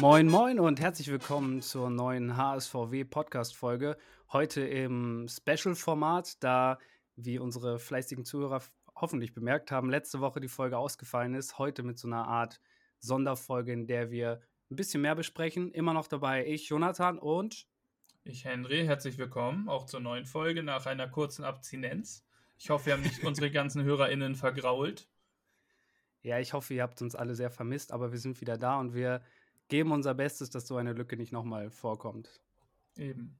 Moin, moin und herzlich willkommen zur neuen HSVW Podcast-Folge. Heute im Special-Format, da, wie unsere fleißigen Zuhörer hoffentlich bemerkt haben, letzte Woche die Folge ausgefallen ist. Heute mit so einer Art Sonderfolge, in der wir ein bisschen mehr besprechen. Immer noch dabei ich, Jonathan und ich, Henry. Herzlich willkommen auch zur neuen Folge nach einer kurzen Abstinenz. Ich hoffe, wir haben nicht unsere ganzen HörerInnen vergrault. Ja, ich hoffe, ihr habt uns alle sehr vermisst, aber wir sind wieder da und wir geben unser Bestes, dass so eine Lücke nicht nochmal vorkommt. Eben.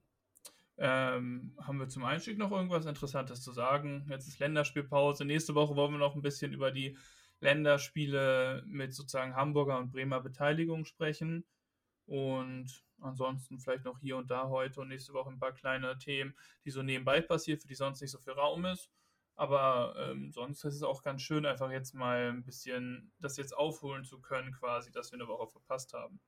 Ähm, haben wir zum Einstieg noch irgendwas Interessantes zu sagen? Jetzt ist Länderspielpause. Nächste Woche wollen wir noch ein bisschen über die Länderspiele mit sozusagen Hamburger und Bremer Beteiligung sprechen. Und ansonsten vielleicht noch hier und da heute und nächste Woche ein paar kleine Themen, die so nebenbei passieren, für die sonst nicht so viel Raum ist. Aber ähm, sonst ist es auch ganz schön, einfach jetzt mal ein bisschen das jetzt aufholen zu können, quasi, dass wir eine Woche verpasst haben.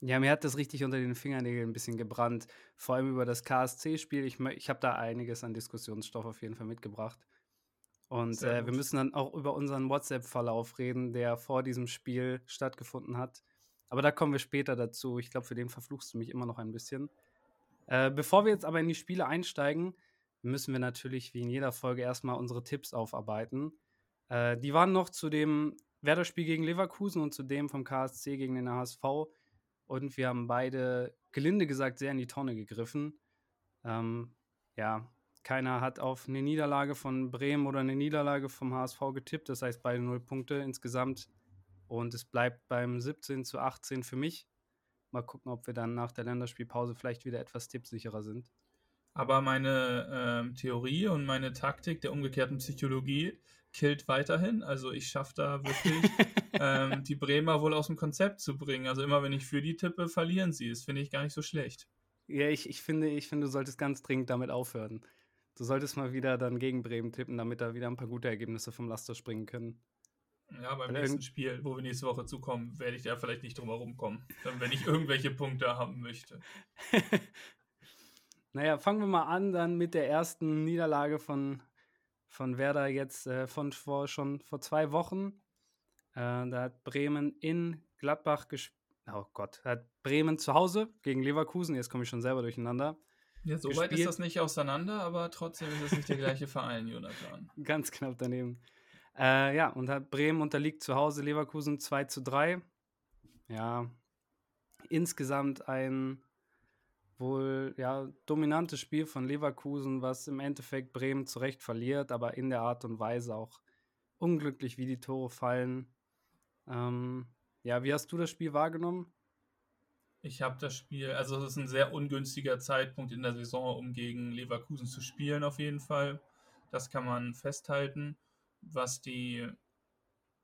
Ja, mir hat das richtig unter den Fingernägeln ein bisschen gebrannt. Vor allem über das KSC-Spiel. Ich, ich habe da einiges an Diskussionsstoff auf jeden Fall mitgebracht. Und äh, wir müssen dann auch über unseren WhatsApp-Verlauf reden, der vor diesem Spiel stattgefunden hat. Aber da kommen wir später dazu. Ich glaube, für den verfluchst du mich immer noch ein bisschen. Äh, bevor wir jetzt aber in die Spiele einsteigen, müssen wir natürlich wie in jeder Folge erstmal unsere Tipps aufarbeiten. Äh, die waren noch zu dem Werder-Spiel gegen Leverkusen und zu dem vom KSC gegen den HSV. Und wir haben beide, gelinde gesagt, sehr in die Tonne gegriffen. Ähm, ja, keiner hat auf eine Niederlage von Bremen oder eine Niederlage vom HSV getippt. Das heißt, beide null Punkte insgesamt. Und es bleibt beim 17 zu 18 für mich. Mal gucken, ob wir dann nach der Länderspielpause vielleicht wieder etwas tippsicherer sind. Aber meine ähm, Theorie und meine Taktik der umgekehrten Psychologie killt weiterhin. Also ich schaffe da wirklich ähm, die Bremer wohl aus dem Konzept zu bringen. Also immer wenn ich für die tippe, verlieren sie. Das finde ich gar nicht so schlecht. Ja, ich, ich, finde, ich finde, du solltest ganz dringend damit aufhören. Du solltest mal wieder dann gegen Bremen tippen, damit da wieder ein paar gute Ergebnisse vom Laster springen können. Ja, beim Weil nächsten Spiel, wo wir nächste Woche zukommen, werde ich da vielleicht nicht drum herum kommen, wenn ich irgendwelche Punkte haben möchte. Naja, fangen wir mal an dann mit der ersten Niederlage von, von Werder jetzt äh, von vor, schon vor zwei Wochen. Äh, da hat Bremen in Gladbach gespielt. Oh Gott, hat Bremen zu Hause gegen Leverkusen. Jetzt komme ich schon selber durcheinander. Ja, so weit ist das nicht auseinander, aber trotzdem ist es nicht der gleiche Verein, Jonathan. Ganz knapp daneben. Äh, ja, und hat Bremen unterliegt zu Hause Leverkusen 2 zu 3. Ja, insgesamt ein wohl ja, dominantes Spiel von Leverkusen, was im Endeffekt Bremen zurecht verliert, aber in der Art und Weise auch unglücklich, wie die Tore fallen. Ähm, ja, wie hast du das Spiel wahrgenommen? Ich habe das Spiel, also es ist ein sehr ungünstiger Zeitpunkt in der Saison, um gegen Leverkusen zu spielen, auf jeden Fall. Das kann man festhalten. Was die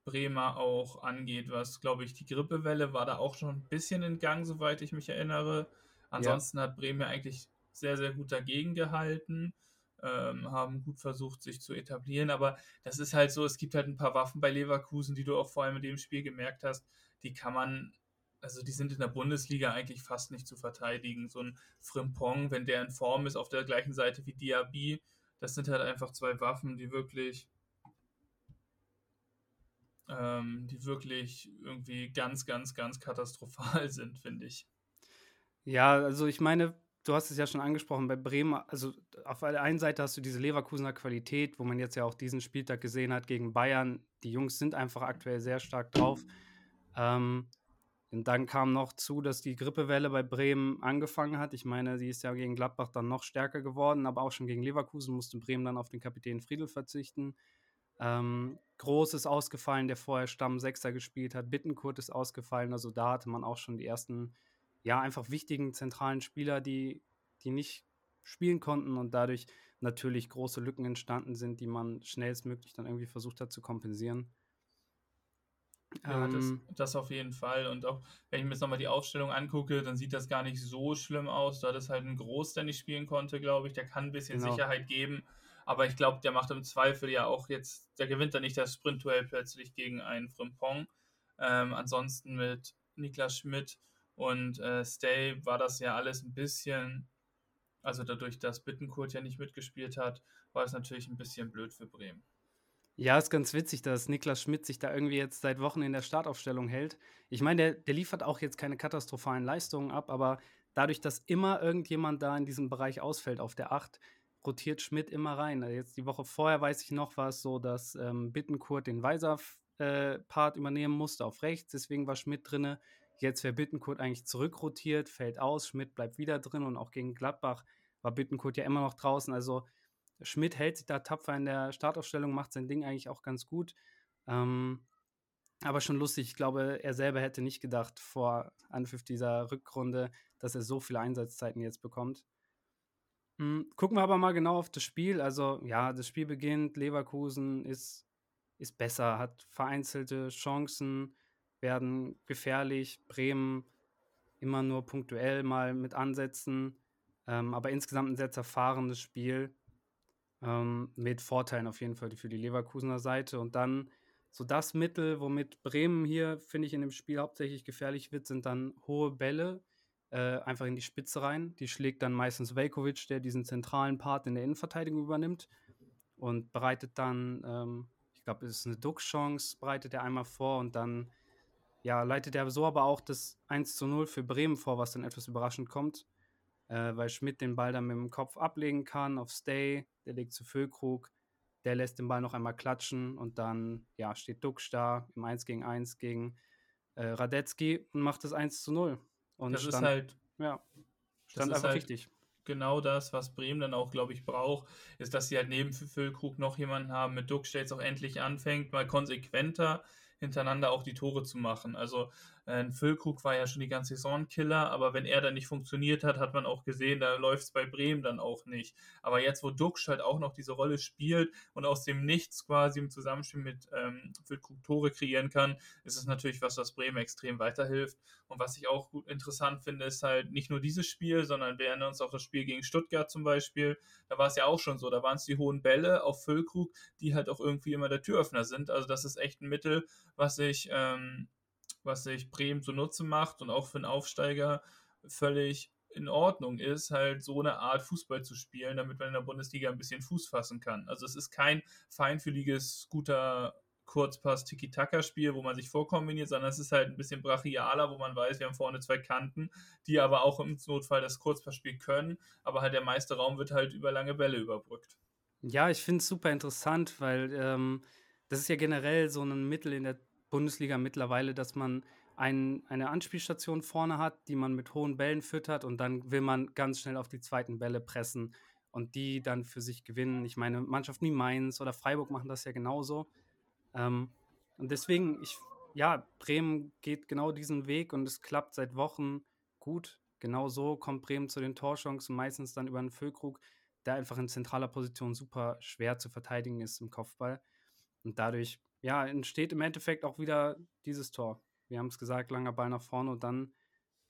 Bremer auch angeht, was glaube ich, die Grippewelle war da auch schon ein bisschen in Gang, soweit ich mich erinnere. Ansonsten ja. hat Bremen eigentlich sehr, sehr gut dagegen gehalten, ähm, haben gut versucht, sich zu etablieren. Aber das ist halt so, es gibt halt ein paar Waffen bei Leverkusen, die du auch vor allem in dem Spiel gemerkt hast, die kann man, also die sind in der Bundesliga eigentlich fast nicht zu verteidigen. So ein Frimpong, wenn der in Form ist, auf der gleichen Seite wie Diaby, das sind halt einfach zwei Waffen, die wirklich ähm, die wirklich irgendwie ganz, ganz, ganz katastrophal sind, finde ich. Ja, also ich meine, du hast es ja schon angesprochen, bei Bremen, also auf der einen Seite hast du diese Leverkusener Qualität, wo man jetzt ja auch diesen Spieltag gesehen hat gegen Bayern. Die Jungs sind einfach aktuell sehr stark drauf. Ähm, und dann kam noch zu, dass die Grippewelle bei Bremen angefangen hat. Ich meine, sie ist ja gegen Gladbach dann noch stärker geworden, aber auch schon gegen Leverkusen musste Bremen dann auf den Kapitän Friedel verzichten. Ähm, Groß ist ausgefallen, der vorher Stamm-Sechser gespielt hat. Bittenkurt ist ausgefallen. Also da hatte man auch schon die ersten ja, einfach wichtigen zentralen Spieler, die, die nicht spielen konnten und dadurch natürlich große Lücken entstanden sind, die man schnellstmöglich dann irgendwie versucht hat zu kompensieren. Ja, ähm, das, das, auf jeden Fall. Und auch wenn ich mir jetzt nochmal die Aufstellung angucke, dann sieht das gar nicht so schlimm aus. Da ist halt ein Groß, der nicht spielen konnte, glaube ich. Der kann ein bisschen genau. Sicherheit geben. Aber ich glaube, der macht im Zweifel ja auch jetzt, der gewinnt dann nicht das Sprintduell plötzlich gegen einen Frimpong. Ähm, ansonsten mit Niklas Schmidt und äh, Stay war das ja alles ein bisschen, also dadurch, dass Bittenkurt ja nicht mitgespielt hat, war es natürlich ein bisschen blöd für Bremen. Ja, ist ganz witzig, dass Niklas Schmidt sich da irgendwie jetzt seit Wochen in der Startaufstellung hält. Ich meine, der, der liefert auch jetzt keine katastrophalen Leistungen ab, aber dadurch, dass immer irgendjemand da in diesem Bereich ausfällt auf der 8, rotiert Schmidt immer rein. Also jetzt die Woche vorher weiß ich noch, war es so, dass ähm, Bittenkurt den Weiser-Part äh, übernehmen musste auf rechts, deswegen war Schmidt drinne. Jetzt wäre Bittenkurt eigentlich zurückrotiert, fällt aus, Schmidt bleibt wieder drin und auch gegen Gladbach war Bittenkurt ja immer noch draußen. Also Schmidt hält sich da tapfer in der Startaufstellung, macht sein Ding eigentlich auch ganz gut. Ähm, aber schon lustig, ich glaube, er selber hätte nicht gedacht vor Anpfiff dieser Rückrunde, dass er so viele Einsatzzeiten jetzt bekommt. Hm, gucken wir aber mal genau auf das Spiel. Also, ja, das Spiel beginnt, Leverkusen ist, ist besser, hat vereinzelte Chancen, werden gefährlich, Bremen immer nur punktuell mal mit Ansätzen, ähm, aber insgesamt ein sehr zerfahrenes Spiel ähm, mit Vorteilen auf jeden Fall für die Leverkusener Seite. Und dann so das Mittel, womit Bremen hier, finde ich, in dem Spiel hauptsächlich gefährlich wird, sind dann hohe Bälle, äh, einfach in die Spitze rein. Die schlägt dann meistens Velkovic, der diesen zentralen Part in der Innenverteidigung übernimmt und bereitet dann, ähm, ich glaube, es ist eine Duck-Chance, bereitet er einmal vor und dann ja, leitet er so aber auch das 1 zu 0 für Bremen vor, was dann etwas überraschend kommt äh, weil Schmidt den Ball dann mit dem Kopf ablegen kann auf Stay, der legt zu Füllkrug, der lässt den Ball noch einmal klatschen und dann ja, steht Dux da im 1 gegen 1 gegen äh, Radetzky und macht das 1 zu 0. Und das stand, ist halt ja, stand einfach halt richtig. Genau das, was Bremen dann auch, glaube ich, braucht, ist, dass sie halt neben Füllkrug noch jemanden haben mit Dux, der jetzt auch endlich anfängt, mal konsequenter hintereinander auch die Tore zu machen. Also äh, Füllkrug war ja schon die ganze Saison Killer, aber wenn er dann nicht funktioniert hat, hat man auch gesehen, da läuft es bei Bremen dann auch nicht. Aber jetzt, wo Duxch halt auch noch diese Rolle spielt und aus dem Nichts quasi im Zusammenspiel mit ähm, Füllkrug Tore kreieren kann, ist es natürlich was, was Bremen extrem weiterhilft. Und was ich auch gut interessant finde, ist halt nicht nur dieses Spiel, sondern wir erinnern uns auch das Spiel gegen Stuttgart zum Beispiel. Da war es ja auch schon so, da waren es die hohen Bälle auf Füllkrug, die halt auch irgendwie immer der Türöffner sind. Also das ist echt ein Mittel, was ich ähm, was sich Bremen zunutze macht und auch für einen Aufsteiger völlig in Ordnung ist, halt so eine Art Fußball zu spielen, damit man in der Bundesliga ein bisschen Fuß fassen kann. Also es ist kein feinfühliges, guter Kurzpass Tiki-Taka-Spiel, wo man sich vorkombiniert, sondern es ist halt ein bisschen brachialer, wo man weiß, wir haben vorne zwei Kanten, die aber auch im Notfall das Kurzpassspiel können, aber halt der meiste Raum wird halt über lange Bälle überbrückt. Ja, ich finde es super interessant, weil ähm, das ist ja generell so ein Mittel in der Bundesliga mittlerweile, dass man ein, eine Anspielstation vorne hat, die man mit hohen Bällen füttert und dann will man ganz schnell auf die zweiten Bälle pressen und die dann für sich gewinnen. Ich meine, Mannschaften wie Mainz oder Freiburg machen das ja genauso. Ähm, und deswegen, ich, ja, Bremen geht genau diesen Weg und es klappt seit Wochen gut. Genau so kommt Bremen zu den Torchancen, meistens dann über einen Füllkrug, der einfach in zentraler Position super schwer zu verteidigen ist im Kopfball. Und dadurch ja, entsteht im Endeffekt auch wieder dieses Tor. Wir haben es gesagt, langer Ball nach vorne und dann,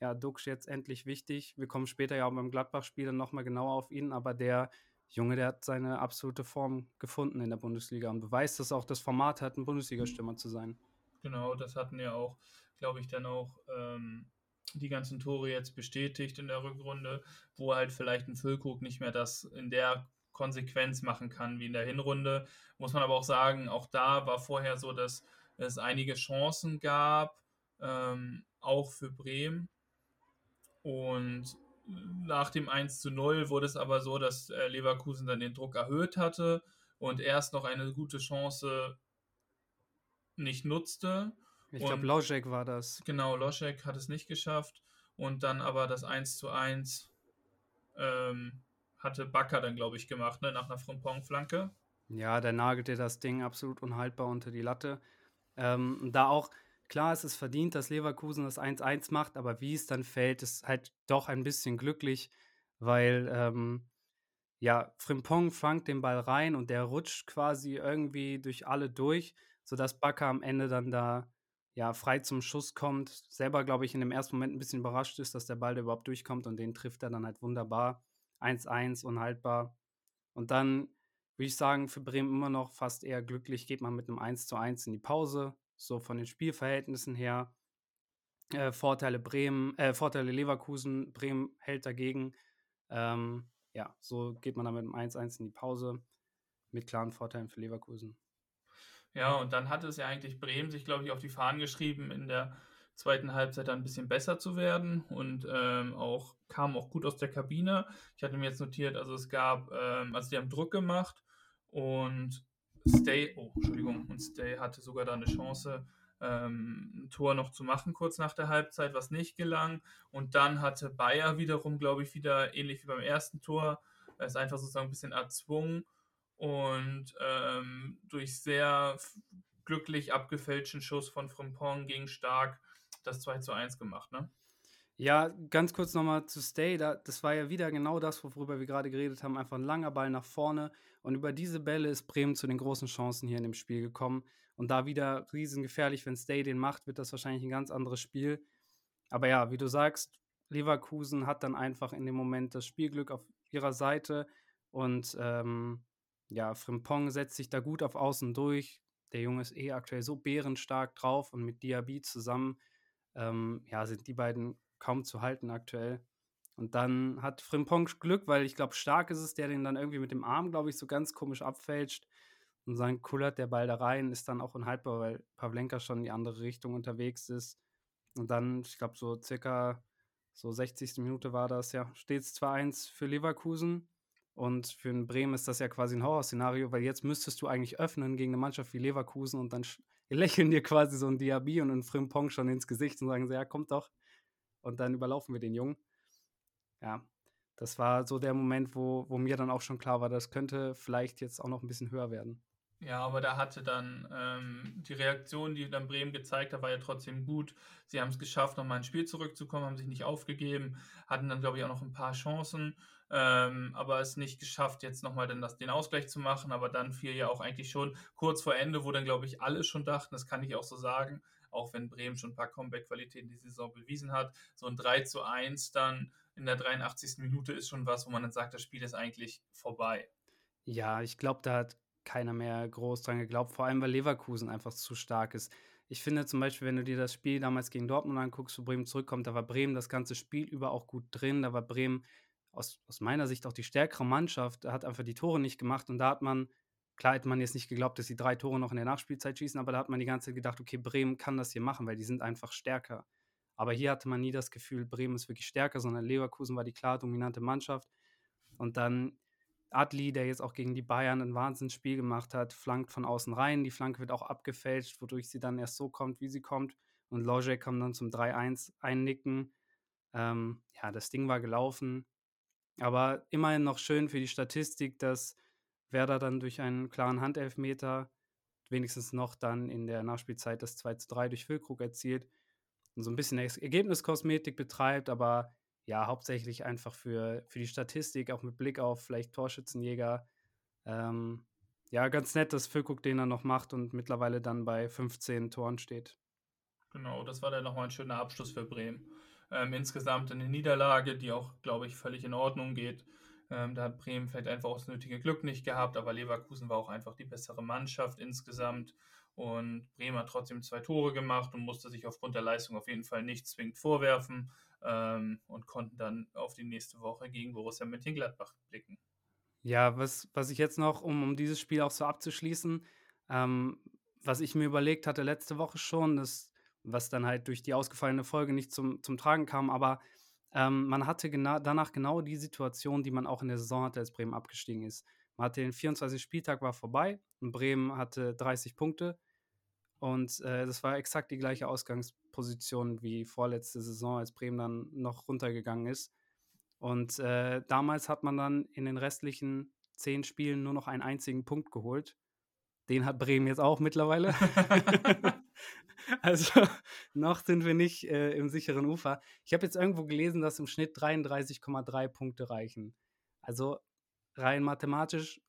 ja, Duxch jetzt endlich wichtig. Wir kommen später ja auch beim Gladbach-Spiel dann nochmal genauer auf ihn, aber der Junge, der hat seine absolute Form gefunden in der Bundesliga und beweist, dass auch das Format hat, ein Bundesliga-Stürmer zu sein. Genau, das hatten ja auch, glaube ich, dann auch ähm, die ganzen Tore jetzt bestätigt in der Rückrunde, wo halt vielleicht ein Füllkrug nicht mehr das in der Konsequenz machen kann wie in der Hinrunde. Muss man aber auch sagen, auch da war vorher so, dass es einige Chancen gab, ähm, auch für Bremen. Und nach dem 1 zu 0 wurde es aber so, dass äh, Leverkusen dann den Druck erhöht hatte und erst noch eine gute Chance nicht nutzte. Ich glaube, Loschek war das. Genau, Loschek hat es nicht geschafft und dann aber das 1 zu 1 ähm, hatte Bakker dann, glaube ich, gemacht, ne? nach einer Frimpong-Flanke. Ja, der nagelte das Ding absolut unhaltbar unter die Latte. Ähm, da auch, klar, es ist verdient, dass Leverkusen das 1-1 macht, aber wie es dann fällt, ist halt doch ein bisschen glücklich, weil, ähm, ja, Frimpong flankt den Ball rein und der rutscht quasi irgendwie durch alle durch, sodass Bakker am Ende dann da ja, frei zum Schuss kommt. Selber, glaube ich, in dem ersten Moment ein bisschen überrascht ist, dass der Ball da überhaupt durchkommt und den trifft er dann halt wunderbar. 1-1 unhaltbar. Und dann würde ich sagen, für Bremen immer noch fast eher glücklich, geht man mit einem 1-1 in die Pause, so von den Spielverhältnissen her. Äh, Vorteile Bremen, äh, Vorteile Leverkusen, Bremen hält dagegen. Ähm, ja, so geht man dann mit einem 1-1 in die Pause. mit klaren Vorteilen für Leverkusen. Ja, und dann hatte es ja eigentlich Bremen sich, glaube ich, auf die Fahnen geschrieben, in der zweiten Halbzeit dann ein bisschen besser zu werden und ähm, auch kam auch gut aus der Kabine. Ich hatte mir jetzt notiert, also es gab, ähm, also die haben Druck gemacht und Stay, oh, Entschuldigung, und Stay hatte sogar da eine Chance, ähm, ein Tor noch zu machen, kurz nach der Halbzeit, was nicht gelang. Und dann hatte Bayer wiederum, glaube ich, wieder ähnlich wie beim ersten Tor, es einfach sozusagen ein bisschen erzwungen und ähm, durch sehr glücklich abgefälschten Schuss von Frimpong gegen Stark das 2 zu 1 gemacht, ne? Ja, ganz kurz nochmal zu Stay. Da, das war ja wieder genau das, worüber wir gerade geredet haben. Einfach ein langer Ball nach vorne. Und über diese Bälle ist Bremen zu den großen Chancen hier in dem Spiel gekommen. Und da wieder riesengefährlich, wenn Stay den macht, wird das wahrscheinlich ein ganz anderes Spiel. Aber ja, wie du sagst, Leverkusen hat dann einfach in dem Moment das Spielglück auf ihrer Seite. Und ähm, ja, Frimpong setzt sich da gut auf Außen durch. Der Junge ist eh aktuell so bärenstark drauf und mit Diaby zusammen ähm, ja, sind die beiden kaum zu halten aktuell. Und dann hat Frimpong Glück, weil ich glaube, stark ist es, der den dann irgendwie mit dem Arm, glaube ich, so ganz komisch abfälscht. Und dann kullert der Ball da rein, ist dann auch unhaltbar, weil Pavlenka schon in die andere Richtung unterwegs ist. Und dann, ich glaube, so circa so 60. Minute war das, ja, steht es 2-1 für Leverkusen. Und für einen Bremen ist das ja quasi ein Horrorszenario, weil jetzt müsstest du eigentlich öffnen gegen eine Mannschaft wie Leverkusen und dann lächeln dir quasi so ein Diaby und ein Frimpong schon ins Gesicht und sagen so, ja, kommt doch. Und dann überlaufen wir den Jungen. Ja, das war so der Moment, wo, wo mir dann auch schon klar war, das könnte vielleicht jetzt auch noch ein bisschen höher werden. Ja, aber da hatte dann ähm, die Reaktion, die dann Bremen gezeigt hat, war ja trotzdem gut. Sie haben es geschafft, nochmal ins Spiel zurückzukommen, haben sich nicht aufgegeben, hatten dann, glaube ich, auch noch ein paar Chancen, ähm, aber es nicht geschafft, jetzt nochmal den, den Ausgleich zu machen. Aber dann fiel ja auch eigentlich schon kurz vor Ende, wo dann, glaube ich, alle schon dachten, das kann ich auch so sagen, auch wenn Bremen schon ein paar Comeback-Qualitäten die Saison bewiesen hat. So ein 3 zu 1 dann in der 83. Minute ist schon was, wo man dann sagt, das Spiel ist eigentlich vorbei. Ja, ich glaube, da hat keiner mehr groß dran geglaubt, vor allem weil Leverkusen einfach zu stark ist. Ich finde zum Beispiel, wenn du dir das Spiel damals gegen Dortmund anguckst, wo Bremen zurückkommt, da war Bremen das ganze Spiel über auch gut drin. Da war Bremen aus, aus meiner Sicht auch die stärkere Mannschaft, hat einfach die Tore nicht gemacht und da hat man, klar hätte man jetzt nicht geglaubt, dass sie drei Tore noch in der Nachspielzeit schießen, aber da hat man die ganze Zeit gedacht, okay, Bremen kann das hier machen, weil die sind einfach stärker. Aber hier hatte man nie das Gefühl, Bremen ist wirklich stärker, sondern Leverkusen war die klar dominante Mannschaft. Und dann Adli, der jetzt auch gegen die Bayern ein Wahnsinnsspiel gemacht hat, flankt von außen rein. Die Flanke wird auch abgefälscht, wodurch sie dann erst so kommt, wie sie kommt. Und Logic kam dann zum 3-1 einnicken. Ähm, ja, das Ding war gelaufen. Aber immerhin noch schön für die Statistik, dass Werder dann durch einen klaren Handelfmeter wenigstens noch dann in der Nachspielzeit das 2 3 durch Füllkrug erzielt und so ein bisschen Ergebniskosmetik betreibt, aber ja, hauptsächlich einfach für, für die Statistik, auch mit Blick auf vielleicht Torschützenjäger. Ähm, ja, ganz nett, dass Füllkrug den dann noch macht und mittlerweile dann bei 15 Toren steht. Genau, das war dann nochmal ein schöner Abschluss für Bremen. Ähm, insgesamt eine Niederlage, die auch, glaube ich, völlig in Ordnung geht. Ähm, da hat Bremen vielleicht einfach auch das nötige Glück nicht gehabt, aber Leverkusen war auch einfach die bessere Mannschaft insgesamt. Und Bremen hat trotzdem zwei Tore gemacht und musste sich aufgrund der Leistung auf jeden Fall nicht zwingend vorwerfen ähm, und konnten dann auf die nächste Woche gegen Borussia Mönchengladbach blicken. Ja, was, was ich jetzt noch, um, um dieses Spiel auch so abzuschließen, ähm, was ich mir überlegt hatte letzte Woche schon, das, was dann halt durch die ausgefallene Folge nicht zum, zum Tragen kam, aber ähm, man hatte gena danach genau die Situation, die man auch in der Saison hatte, als Bremen abgestiegen ist. Man hatte den 24. Spieltag war vorbei und Bremen hatte 30 Punkte und äh, das war exakt die gleiche Ausgangsposition wie vorletzte Saison, als Bremen dann noch runtergegangen ist. Und äh, damals hat man dann in den restlichen zehn Spielen nur noch einen einzigen Punkt geholt. Den hat Bremen jetzt auch mittlerweile. also noch sind wir nicht äh, im sicheren Ufer. Ich habe jetzt irgendwo gelesen, dass im Schnitt 33,3 Punkte reichen. Also rein mathematisch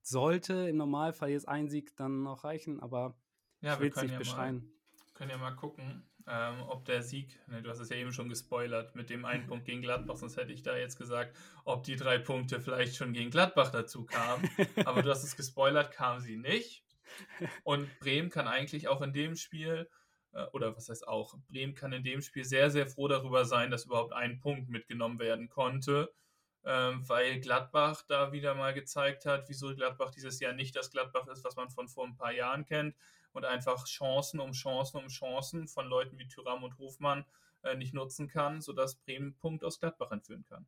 sollte im Normalfall jetzt ein Sieg dann noch reichen, aber ja, ich will es nicht ja beschreien. Mal, können ja mal gucken, ähm, ob der Sieg, ne, du hast es ja eben schon gespoilert, mit dem einen Punkt gegen Gladbach, sonst hätte ich da jetzt gesagt, ob die drei Punkte vielleicht schon gegen Gladbach dazu kamen. Aber du hast es gespoilert, kamen sie nicht. Und Bremen kann eigentlich auch in dem Spiel, äh, oder was heißt auch, Bremen kann in dem Spiel sehr, sehr froh darüber sein, dass überhaupt ein Punkt mitgenommen werden konnte. ähm, weil Gladbach da wieder mal gezeigt hat, wieso Gladbach dieses Jahr nicht das Gladbach ist, was man von vor ein paar Jahren kennt und einfach Chancen um Chancen um Chancen von Leuten wie Thüram und Hofmann äh, nicht nutzen kann, sodass Bremen Punkt aus Gladbach entführen kann.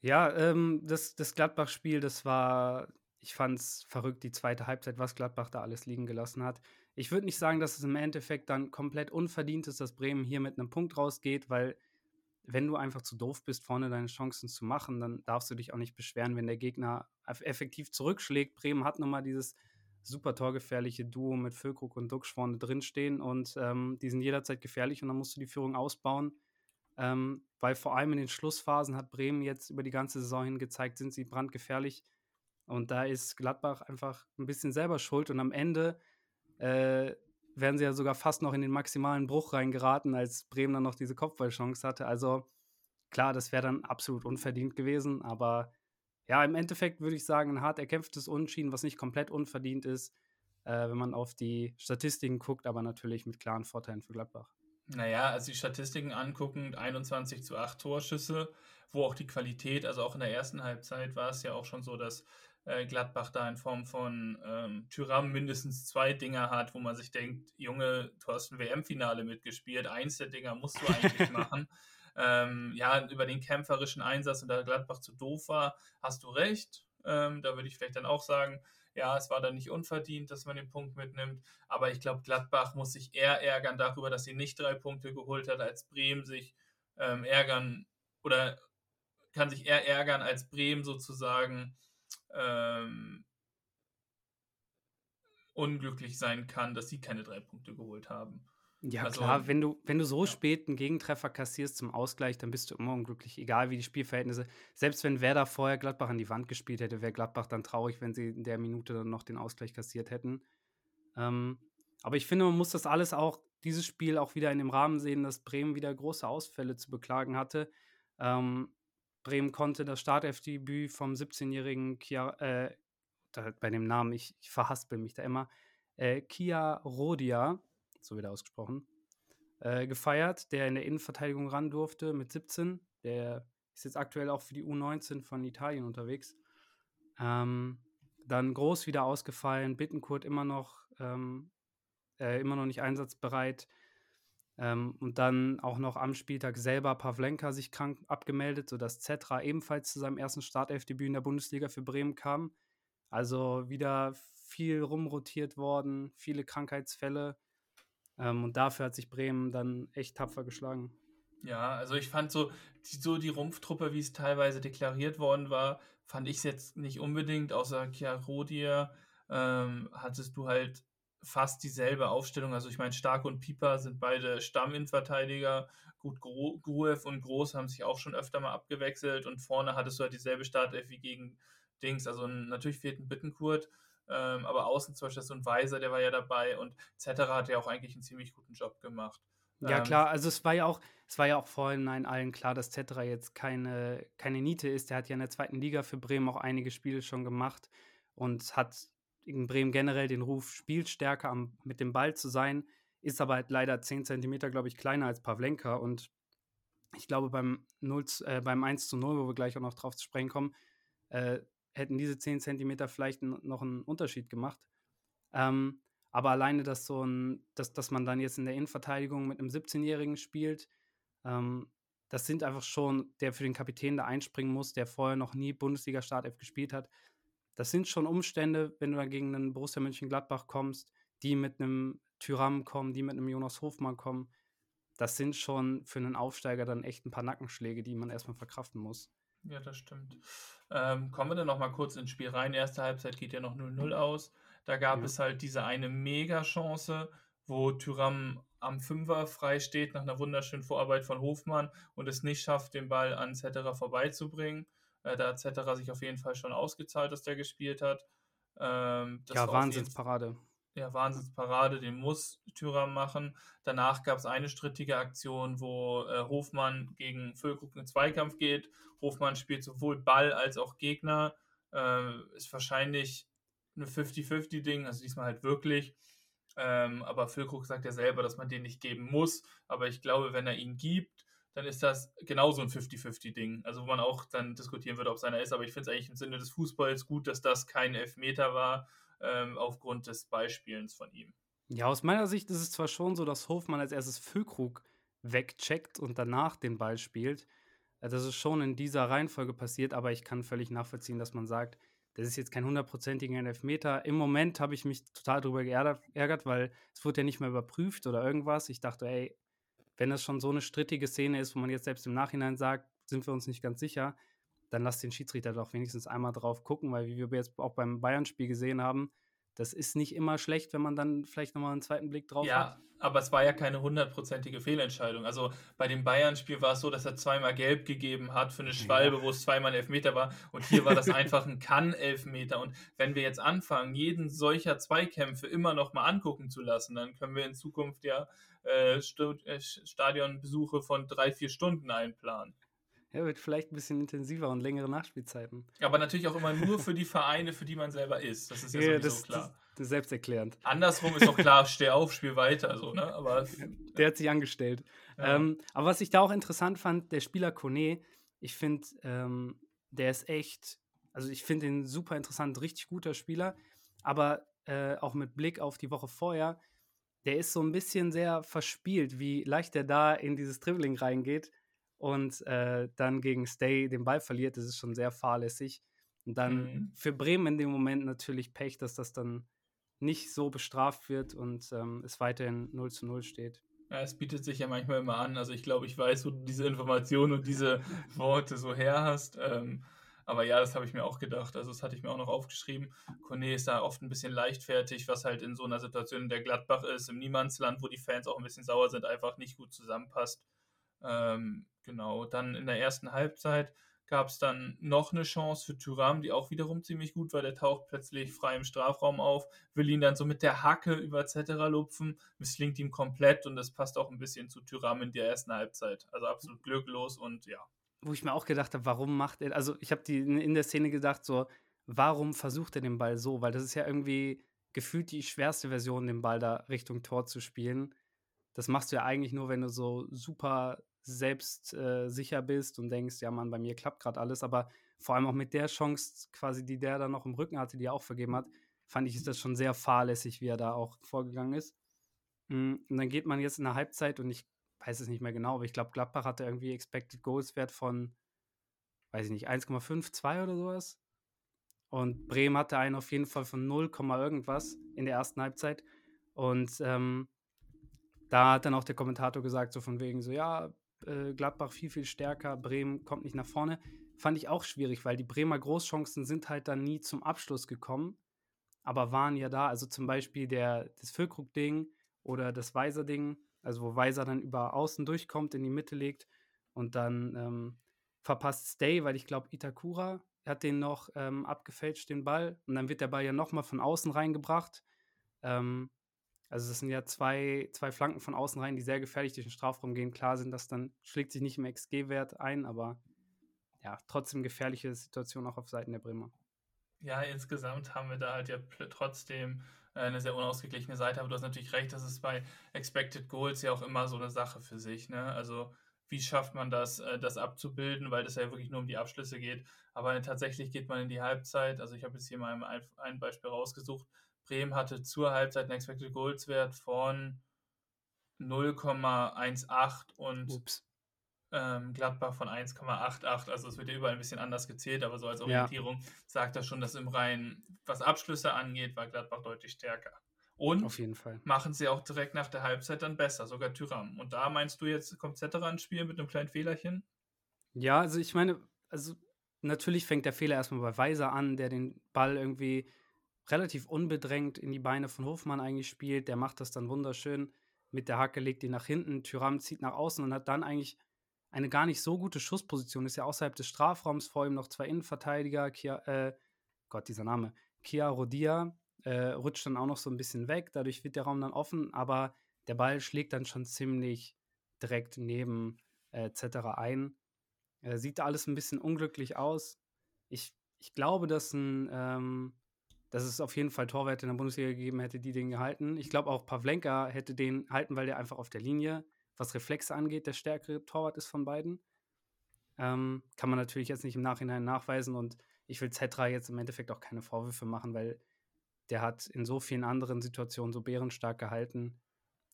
Ja, ähm, das, das Gladbach-Spiel, das war, ich fand es verrückt, die zweite Halbzeit, was Gladbach da alles liegen gelassen hat. Ich würde nicht sagen, dass es im Endeffekt dann komplett unverdient ist, dass Bremen hier mit einem Punkt rausgeht, weil wenn du einfach zu doof bist, vorne deine Chancen zu machen, dann darfst du dich auch nicht beschweren, wenn der Gegner effektiv zurückschlägt. Bremen hat nochmal dieses super torgefährliche Duo mit Füllkrug und Duxch vorne drinstehen und ähm, die sind jederzeit gefährlich und dann musst du die Führung ausbauen. Ähm, weil vor allem in den Schlussphasen hat Bremen jetzt über die ganze Saison hin gezeigt, sind sie brandgefährlich. Und da ist Gladbach einfach ein bisschen selber schuld. Und am Ende äh, wären sie ja sogar fast noch in den maximalen Bruch reingeraten, als Bremen dann noch diese Kopfballchance hatte. Also klar, das wäre dann absolut unverdient gewesen, aber ja, im Endeffekt würde ich sagen, ein hart erkämpftes Unschieden, was nicht komplett unverdient ist, äh, wenn man auf die Statistiken guckt, aber natürlich mit klaren Vorteilen für Gladbach. Naja, also die Statistiken angucken, 21 zu 8 Torschüsse, wo auch die Qualität, also auch in der ersten Halbzeit war es ja auch schon so, dass äh, Gladbach da in Form von ähm, Tyram mindestens zwei Dinger hat, wo man sich denkt, Junge, du hast ein WM-Finale mitgespielt, eins der Dinger musst du eigentlich machen. Ähm, ja, über den kämpferischen Einsatz und da Gladbach zu doof war, hast du recht. Ähm, da würde ich vielleicht dann auch sagen, ja, es war dann nicht unverdient, dass man den Punkt mitnimmt. Aber ich glaube, Gladbach muss sich eher ärgern darüber, dass sie nicht drei Punkte geholt hat, als Bremen sich ähm, ärgern oder kann sich eher ärgern, als Bremen sozusagen ähm, unglücklich sein kann, dass sie keine drei Punkte geholt haben. Ja, also, klar, wenn du, wenn du so ja. spät einen Gegenttreffer kassierst zum Ausgleich, dann bist du immer unglücklich, egal wie die Spielverhältnisse. Selbst wenn Werder vorher Gladbach an die Wand gespielt hätte, wäre Gladbach dann traurig, wenn sie in der Minute dann noch den Ausgleich kassiert hätten. Ähm, aber ich finde, man muss das alles auch, dieses Spiel auch wieder in dem Rahmen sehen, dass Bremen wieder große Ausfälle zu beklagen hatte. Ähm, Bremen konnte das Startelfdebüt vom 17-jährigen Kia, äh, bei dem Namen, ich, ich verhaspel mich da immer, äh, Kia Rodia, so wird er ausgesprochen, äh, gefeiert, der in der Innenverteidigung ran durfte mit 17. Der ist jetzt aktuell auch für die U19 von Italien unterwegs. Ähm, dann groß wieder ausgefallen, Bittenkurt immer noch, ähm, äh, immer noch nicht einsatzbereit. Ähm, und dann auch noch am Spieltag selber Pavlenka sich krank abgemeldet, sodass Zetra ebenfalls zu seinem ersten Startelfdebüt in der Bundesliga für Bremen kam. Also wieder viel rumrotiert worden, viele Krankheitsfälle. Ähm, und dafür hat sich Bremen dann echt tapfer geschlagen. Ja, also ich fand so die, so die Rumpftruppe, wie es teilweise deklariert worden war, fand ich es jetzt nicht unbedingt. Außer Chiarodia ähm, hattest du halt fast dieselbe Aufstellung. Also ich meine, Stark und Pieper sind beide Stamminverteidiger. Gut, Gruev und Groß haben sich auch schon öfter mal abgewechselt und vorne hattest du halt dieselbe Startelf wie gegen Dings. Also natürlich fehlt ein Bittenkurt, ähm, aber außen zum Beispiel so ein Weiser, der war ja dabei und etc. hat ja auch eigentlich einen ziemlich guten Job gemacht. Ja, ähm, klar, also es war ja auch, es war ja auch vorhin allen klar, dass Tetra jetzt keine, keine Niete ist. Der hat ja in der zweiten Liga für Bremen auch einige Spiele schon gemacht und hat in Bremen generell den Ruf, spielstärker am, mit dem Ball zu sein, ist aber halt leider 10 cm, glaube ich, kleiner als Pavlenka. Und ich glaube, beim, 0, äh, beim 1 zu 0, wo wir gleich auch noch drauf zu sprechen kommen, äh, hätten diese 10 cm vielleicht noch einen Unterschied gemacht. Ähm, aber alleine, dass so ein, dass, dass man dann jetzt in der Innenverteidigung mit einem 17-Jährigen spielt, ähm, das sind einfach schon, der für den Kapitän da einspringen muss, der vorher noch nie Bundesliga-Startelf gespielt hat das sind schon Umstände, wenn du dann gegen einen Borussia Mönchengladbach kommst, die mit einem Tyram kommen, die mit einem Jonas Hofmann kommen. Das sind schon für einen Aufsteiger dann echt ein paar Nackenschläge, die man erstmal verkraften muss. Ja, das stimmt. Ähm, kommen wir dann noch mal kurz ins Spiel rein. Erste Halbzeit geht ja noch 0-0 aus. Da gab ja. es halt diese eine Mega-Chance, wo Tyram am Fünfer frei steht nach einer wunderschönen Vorarbeit von Hofmann und es nicht schafft, den Ball an Zetterer vorbeizubringen. Äh, da hat Zetterer sich auf jeden Fall schon ausgezahlt, dass der gespielt hat. Ähm, ja, Wahnsinnsparade. Ja, Wahnsinnsparade, den muss Thüram machen. Danach gab es eine strittige Aktion, wo äh, Hofmann gegen Füllkrug in Zweikampf geht. Hofmann spielt sowohl Ball als auch Gegner. Äh, ist wahrscheinlich eine 50-50-Ding, also diesmal halt wirklich. Ähm, aber Füllkrug sagt ja selber, dass man den nicht geben muss. Aber ich glaube, wenn er ihn gibt, dann ist das genauso ein 50-50-Ding. Also wo man auch dann diskutieren würde, ob es einer ist. Aber ich finde es eigentlich im Sinne des Fußballs gut, dass das kein Elfmeter war, ähm, aufgrund des Beispielens von ihm. Ja, aus meiner Sicht ist es zwar schon so, dass Hofmann als erstes Füllkrug wegcheckt und danach den Ball spielt. Äh, das ist schon in dieser Reihenfolge passiert, aber ich kann völlig nachvollziehen, dass man sagt, das ist jetzt kein hundertprozentiger Elfmeter. Im Moment habe ich mich total darüber geärgert, weil es wurde ja nicht mehr überprüft oder irgendwas. Ich dachte, ey, wenn das schon so eine strittige Szene ist, wo man jetzt selbst im Nachhinein sagt, sind wir uns nicht ganz sicher, dann lass den Schiedsrichter doch wenigstens einmal drauf gucken, weil wie wir jetzt auch beim Bayern-Spiel gesehen haben, das ist nicht immer schlecht, wenn man dann vielleicht nochmal einen zweiten Blick drauf ja, hat. Ja, aber es war ja keine hundertprozentige Fehlentscheidung. Also bei dem Bayern-Spiel war es so, dass er zweimal gelb gegeben hat für eine Schwalbe, ja. wo es zweimal ein Elfmeter war. Und hier war das einfach ein Kann-Elfmeter. Und wenn wir jetzt anfangen, jeden solcher Zweikämpfe immer nochmal angucken zu lassen, dann können wir in Zukunft ja äh, äh Stadionbesuche von drei, vier Stunden einplanen. Ja, wird vielleicht ein bisschen intensiver und längere Nachspielzeiten. Aber natürlich auch immer nur für die Vereine, für die man selber ist. Das ist ja, ja sowieso das, klar. Das, ist selbsterklärend. Andersrum ist auch klar, steh auf, spiel weiter. So, ne? aber, der hat sich angestellt. Ja. Ähm, aber was ich da auch interessant fand, der Spieler Kone, ich finde, ähm, der ist echt, also ich finde ihn super interessant, richtig guter Spieler. Aber äh, auch mit Blick auf die Woche vorher, der ist so ein bisschen sehr verspielt, wie leicht er da in dieses Dribbling reingeht und äh, dann gegen Stay den Ball verliert, das ist schon sehr fahrlässig. Und dann mhm. für Bremen in dem Moment natürlich Pech, dass das dann nicht so bestraft wird und ähm, es weiterhin 0 zu 0 steht. Ja, es bietet sich ja manchmal immer an. Also ich glaube, ich weiß, wo du diese Informationen und diese Worte so her hast. Ähm, aber ja, das habe ich mir auch gedacht. Also das hatte ich mir auch noch aufgeschrieben. Kone ist da oft ein bisschen leichtfertig, was halt in so einer Situation in der Gladbach ist, im Niemandsland, wo die Fans auch ein bisschen sauer sind, einfach nicht gut zusammenpasst. Ähm, genau, dann in der ersten Halbzeit gab es dann noch eine Chance für Thuram, die auch wiederum ziemlich gut war. Der taucht plötzlich frei im Strafraum auf, will ihn dann so mit der Hacke über Cetera lupfen, misslingt ihm komplett und das passt auch ein bisschen zu Thuram in der ersten Halbzeit. Also absolut glücklos und ja. Wo ich mir auch gedacht habe, warum macht er, also ich habe in der Szene gedacht, so, warum versucht er den Ball so? Weil das ist ja irgendwie gefühlt die schwerste Version, den Ball da Richtung Tor zu spielen. Das machst du ja eigentlich nur, wenn du so super selbstsicher äh, bist und denkst, ja, Mann, bei mir klappt gerade alles. Aber vor allem auch mit der Chance, quasi, die der dann noch im Rücken hatte, die er auch vergeben hat, fand ich, ist das schon sehr fahrlässig, wie er da auch vorgegangen ist. Hm, und dann geht man jetzt in der Halbzeit und ich weiß es nicht mehr genau, aber ich glaube, Gladbach hatte irgendwie Expected Goals Wert von, weiß ich nicht, 1,52 oder sowas. Und Bremen hatte einen auf jeden Fall von 0, irgendwas in der ersten Halbzeit. Und ähm, da hat dann auch der Kommentator gesagt, so von wegen so, ja, äh, Gladbach viel, viel stärker, Bremen kommt nicht nach vorne. Fand ich auch schwierig, weil die Bremer Großchancen sind halt dann nie zum Abschluss gekommen, aber waren ja da. Also zum Beispiel der, das Füllkrug-Ding oder das Weiser-Ding, also wo Weiser dann über außen durchkommt, in die Mitte legt und dann ähm, verpasst Stay, weil ich glaube, Itakura hat den noch ähm, abgefälscht, den Ball. Und dann wird der Ball ja nochmal von außen reingebracht. Ähm, also das sind ja zwei, zwei Flanken von außen rein, die sehr gefährlich durch den Strafraum gehen. Klar sind das dann, schlägt sich nicht im XG-Wert ein, aber ja, trotzdem gefährliche Situation auch auf Seiten der Bremer. Ja, insgesamt haben wir da halt ja trotzdem äh, eine sehr unausgeglichene Seite, aber du hast natürlich recht, das ist bei Expected Goals ja auch immer so eine Sache für sich. Ne? Also wie schafft man das, äh, das abzubilden, weil das ja wirklich nur um die Abschlüsse geht. Aber tatsächlich geht man in die Halbzeit, also ich habe jetzt hier mal ein Beispiel rausgesucht, Bremen hatte zur Halbzeit einen Expected Goals Wert von 0,18 und ähm, Gladbach von 1,88. Also es wird ja überall ein bisschen anders gezählt, aber so als Orientierung ja. sagt er schon, dass im Reinen, was Abschlüsse angeht, war Gladbach deutlich stärker. Und Auf jeden Fall. machen sie auch direkt nach der Halbzeit dann besser, sogar Tyram. Und da meinst du jetzt, kommt Zetterer ins Spiel mit einem kleinen Fehlerchen? Ja, also ich meine, also natürlich fängt der Fehler erstmal bei Weiser an, der den Ball irgendwie relativ unbedrängt in die Beine von Hofmann eigentlich spielt. Der macht das dann wunderschön. Mit der Hacke legt ihn nach hinten. Tyram zieht nach außen und hat dann eigentlich eine gar nicht so gute Schussposition. Ist ja außerhalb des Strafraums, vor ihm noch zwei Innenverteidiger. Kia, äh, Gott, dieser Name. Kia Rodia äh, rutscht dann auch noch so ein bisschen weg. Dadurch wird der Raum dann offen, aber der Ball schlägt dann schon ziemlich direkt neben äh, etc. ein. Äh, sieht alles ein bisschen unglücklich aus. Ich, ich glaube, dass ein ähm, dass es auf jeden Fall Torwerte in der Bundesliga gegeben hätte, die den gehalten. Ich glaube auch Pavlenka hätte den halten, weil der einfach auf der Linie was Reflexe angeht, der stärkere Torwart ist von beiden. Ähm, kann man natürlich jetzt nicht im Nachhinein nachweisen und ich will Zetra jetzt im Endeffekt auch keine Vorwürfe machen, weil der hat in so vielen anderen Situationen so bärenstark gehalten.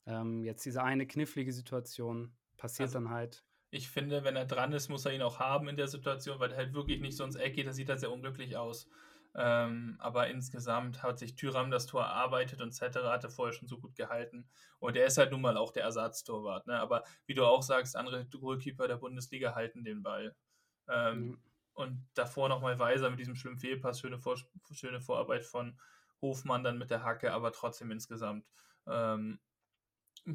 Ähm, jetzt diese eine knifflige Situation passiert also, dann halt. Ich finde, wenn er dran ist, muss er ihn auch haben in der Situation, weil er halt wirklich nicht so ins Eck geht, da sieht er sehr unglücklich aus. Ähm, aber insgesamt hat sich Tyram das Tor erarbeitet und Zetterer hatte vorher schon so gut gehalten. Und er ist halt nun mal auch der Ersatztorwart. Ne? Aber wie du auch sagst, andere Goalkeeper der Bundesliga halten den Ball. Ähm, mhm. Und davor nochmal Weiser mit diesem schlimmen Fehlpass, schöne, Vor schöne Vorarbeit von Hofmann dann mit der Hacke, aber trotzdem insgesamt ähm,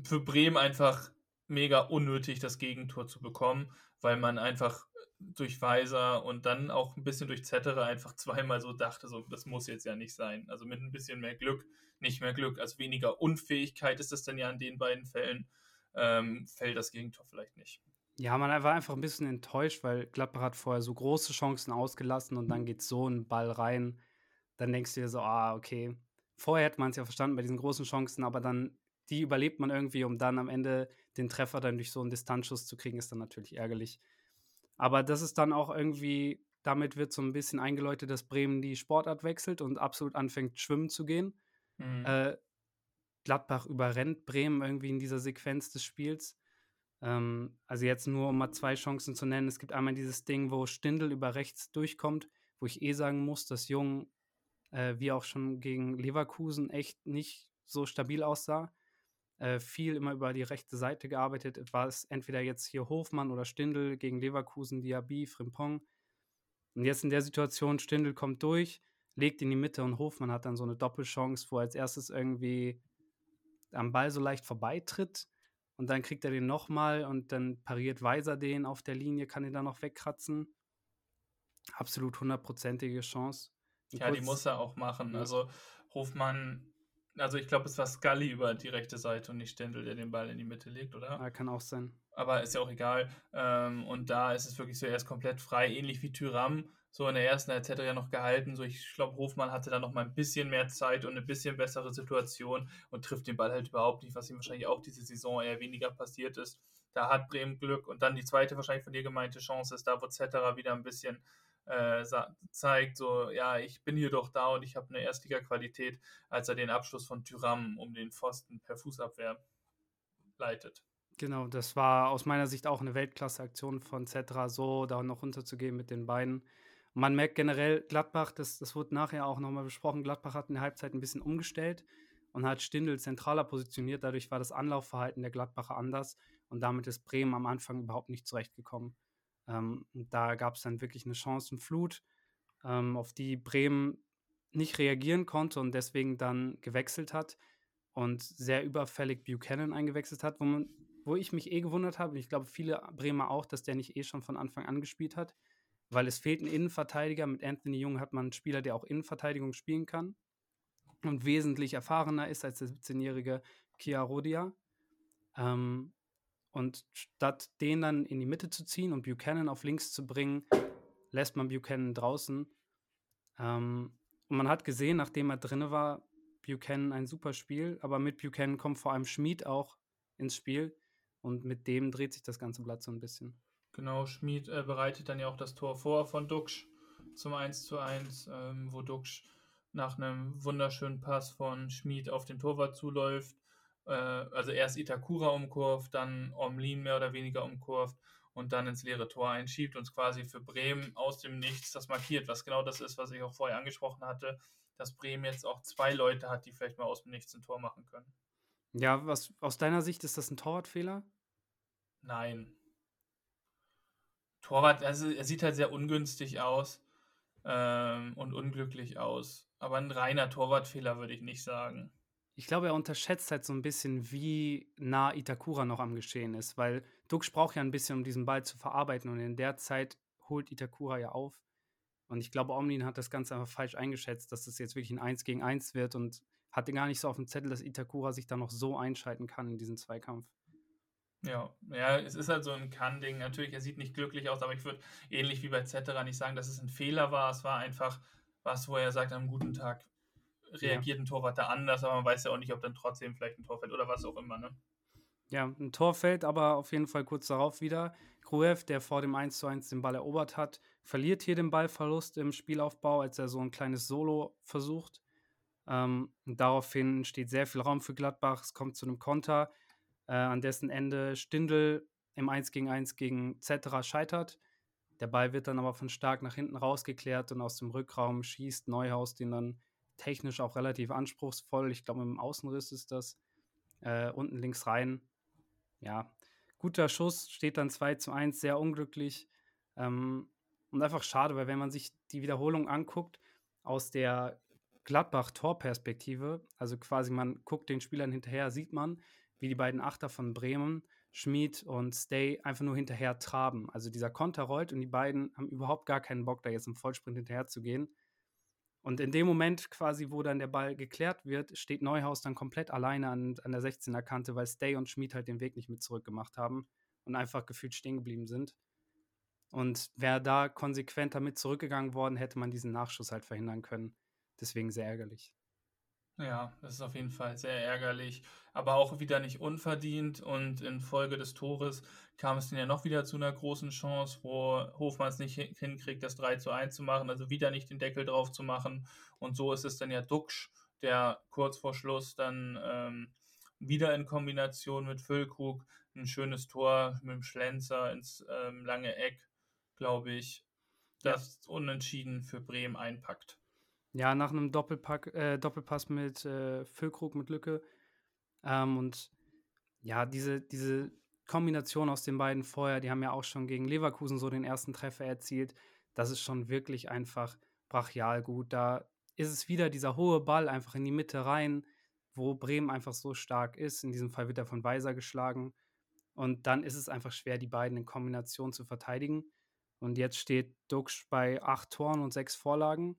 für Bremen einfach mega unnötig, das Gegentor zu bekommen, weil man einfach durch Weiser und dann auch ein bisschen durch Zettere einfach zweimal so dachte, so, das muss jetzt ja nicht sein. Also mit ein bisschen mehr Glück, nicht mehr Glück, also weniger Unfähigkeit ist es dann ja in den beiden Fällen, ähm, fällt das Gegentor vielleicht nicht. Ja, man war einfach ein bisschen enttäuscht, weil Gladbach hat vorher so große Chancen ausgelassen und dann geht so ein Ball rein. Dann denkst du dir so, ah, okay. Vorher hätte man es ja verstanden bei diesen großen Chancen, aber dann, die überlebt man irgendwie, um dann am Ende den Treffer dann durch so einen Distanzschuss zu kriegen, ist dann natürlich ärgerlich. Aber das ist dann auch irgendwie, damit wird so ein bisschen eingeläutet, dass Bremen die Sportart wechselt und absolut anfängt, schwimmen zu gehen. Mhm. Äh, Gladbach überrennt Bremen irgendwie in dieser Sequenz des Spiels. Ähm, also jetzt nur, um mal zwei Chancen zu nennen. Es gibt einmal dieses Ding, wo Stindl über rechts durchkommt, wo ich eh sagen muss, dass Jung, äh, wie auch schon gegen Leverkusen, echt nicht so stabil aussah äh, viel immer über die rechte Seite gearbeitet. War es entweder jetzt hier Hofmann oder Stindl gegen Leverkusen, Diaby, Frimpong. Und jetzt in der Situation, Stindl kommt durch, legt in die Mitte und Hofmann hat dann so eine Doppelchance, wo er als erstes irgendwie am Ball so leicht vorbeitritt und dann kriegt er den nochmal und dann pariert Weiser den auf der Linie, kann ihn dann noch wegkratzen. Absolut hundertprozentige Chance. Ja, die muss er auch machen. Also Hofmann also ich glaube, es war Scully über die rechte Seite und nicht Stendel, der den Ball in die Mitte legt, oder? Ja, kann auch sein. Aber ist ja auch egal. Ähm, und da ist es wirklich so, er ist komplett frei, ähnlich wie Tyram. So in der ersten Halbzeit hat er ja noch gehalten. So, ich glaube, Hofmann hatte da noch mal ein bisschen mehr Zeit und eine bisschen bessere Situation und trifft den Ball halt überhaupt nicht, was ihm wahrscheinlich auch diese Saison eher weniger passiert ist. Da hat Bremen Glück. Und dann die zweite wahrscheinlich von dir gemeinte Chance ist da, wo Zetterer wieder ein bisschen äh, zeigt, so, ja, ich bin hier doch da und ich habe eine Erstliga-Qualität, als er den Abschluss von Tyram um den Pfosten per Fußabwehr leitet. Genau, das war aus meiner Sicht auch eine Weltklasse-Aktion von Zetra, so da noch runterzugehen mit den Beinen. Man merkt generell, Gladbach, das, das wurde nachher auch nochmal besprochen, Gladbach hat in der Halbzeit ein bisschen umgestellt und hat Stindl zentraler positioniert. Dadurch war das Anlaufverhalten der Gladbacher anders und damit ist Bremen am Anfang überhaupt nicht zurechtgekommen. Ähm, da gab es dann wirklich eine Chancenflut, ähm, auf die Bremen nicht reagieren konnte und deswegen dann gewechselt hat und sehr überfällig Buchanan eingewechselt hat, wo, man, wo ich mich eh gewundert habe, und ich glaube viele Bremer auch, dass der nicht eh schon von Anfang an gespielt hat, weil es fehlt ein Innenverteidiger. Mit Anthony Jung hat man einen Spieler, der auch Innenverteidigung spielen kann und wesentlich erfahrener ist als der 17-jährige Kia Rodia. Ähm, und statt den dann in die Mitte zu ziehen und Buchanan auf links zu bringen, lässt man Buchanan draußen. Ähm, und man hat gesehen, nachdem er drinne war, Buchanan ein super Spiel, aber mit Buchanan kommt vor allem Schmid auch ins Spiel und mit dem dreht sich das ganze Blatt so ein bisschen. Genau, Schmid äh, bereitet dann ja auch das Tor vor von Duxch zum 1 zu 1, ähm, wo Duxch nach einem wunderschönen Pass von Schmid auf den Torwart zuläuft, äh, also erst Itakura umkurvt, dann Omlin mehr oder weniger umkurvt und dann ins leere Tor einschiebt und quasi für Bremen aus dem Nichts das markiert, was genau das ist, was ich auch vorher angesprochen hatte, dass Bremen jetzt auch zwei Leute hat, die vielleicht mal aus dem Nichts ein Tor machen können. Ja, was aus deiner Sicht ist das ein Torwartfehler? Nein. Torwart, also er sieht halt sehr ungünstig aus ähm, und unglücklich aus. Aber ein reiner Torwartfehler würde ich nicht sagen ich glaube, er unterschätzt halt so ein bisschen, wie nah Itakura noch am Geschehen ist, weil Dux braucht ja ein bisschen, um diesen Ball zu verarbeiten und in der Zeit holt Itakura ja auf. Und ich glaube, Omlin hat das Ganze einfach falsch eingeschätzt, dass das jetzt wirklich ein 1 gegen 1 wird und hatte gar nicht so auf dem Zettel, dass Itakura sich da noch so einschalten kann in diesen Zweikampf. Ja, ja, es ist halt so ein Kann-Ding. Natürlich, er sieht nicht glücklich aus, aber ich würde ähnlich wie bei Zetera nicht sagen, dass es ein Fehler war. Es war einfach was, wo er sagt, am guten Tag reagiert ja. ein Torwart da anders, aber man weiß ja auch nicht, ob dann trotzdem vielleicht ein Tor fällt oder was auch immer, ne? Ja, ein Tor fällt aber auf jeden Fall kurz darauf wieder. Gruev, der vor dem 1:1 den Ball erobert hat, verliert hier den Ballverlust im Spielaufbau, als er so ein kleines Solo versucht. Ähm, daraufhin steht sehr viel Raum für Gladbach. Es kommt zu einem Konter, äh, an dessen Ende Stindl im 1 gegen 1 gegen Zetterer scheitert. Der Ball wird dann aber von stark nach hinten rausgeklärt und aus dem Rückraum schießt Neuhaus den dann technisch auch relativ anspruchsvoll. Ich glaube, dem Außenriss ist das äh, unten links rein. Ja, guter Schuss, steht dann 2 zu 1, sehr unglücklich. Ähm, und einfach schade, weil wenn man sich die Wiederholung anguckt, aus der Gladbach-Torperspektive, also quasi man guckt den Spielern hinterher, sieht man, wie die beiden Achter von Bremen, Schmid und Stay, einfach nur hinterher traben. Also dieser Konter rollt und die beiden haben überhaupt gar keinen Bock, da jetzt im Vollsprint hinterher zu gehen. Und in dem Moment quasi, wo dann der Ball geklärt wird, steht Neuhaus dann komplett alleine an, an der 16er Kante, weil Stay und Schmid halt den Weg nicht mit zurückgemacht haben und einfach gefühlt stehen geblieben sind. Und wäre da konsequenter mit zurückgegangen worden, hätte man diesen Nachschuss halt verhindern können. Deswegen sehr ärgerlich. Ja, das ist auf jeden Fall sehr ärgerlich, aber auch wieder nicht unverdient. Und infolge des Tores kam es dann ja noch wieder zu einer großen Chance, wo Hofmann es nicht hinkriegt, das 3 zu 1 zu machen, also wieder nicht den Deckel drauf zu machen. Und so ist es dann ja Duxch, der kurz vor Schluss dann ähm, wieder in Kombination mit Füllkrug ein schönes Tor mit dem Schlenzer ins ähm, lange Eck, glaube ich, das ja. Unentschieden für Bremen einpackt. Ja, nach einem Doppelpack, äh, Doppelpass mit äh, Füllkrug mit Lücke. Ähm, und ja, diese, diese Kombination aus den beiden vorher, die haben ja auch schon gegen Leverkusen so den ersten Treffer erzielt. Das ist schon wirklich einfach brachial gut. Da ist es wieder dieser hohe Ball einfach in die Mitte rein, wo Bremen einfach so stark ist. In diesem Fall wird er von Weiser geschlagen. Und dann ist es einfach schwer, die beiden in Kombination zu verteidigen. Und jetzt steht Duxch bei acht Toren und sechs Vorlagen.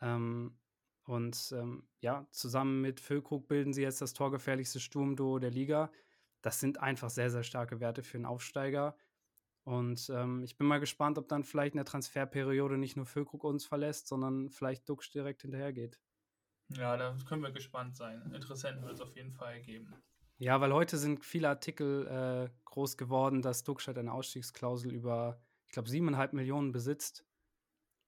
Ähm, und ähm, ja, zusammen mit Füllkrug bilden sie jetzt das torgefährlichste Sturmduo der Liga. Das sind einfach sehr, sehr starke Werte für einen Aufsteiger. Und ähm, ich bin mal gespannt, ob dann vielleicht in der Transferperiode nicht nur Füllkrug uns verlässt, sondern vielleicht Dux direkt hinterhergeht. Ja, da können wir gespannt sein. Interessenten wird es auf jeden Fall geben. Ja, weil heute sind viele Artikel äh, groß geworden, dass Dux halt eine Ausstiegsklausel über, ich glaube, siebeneinhalb Millionen besitzt.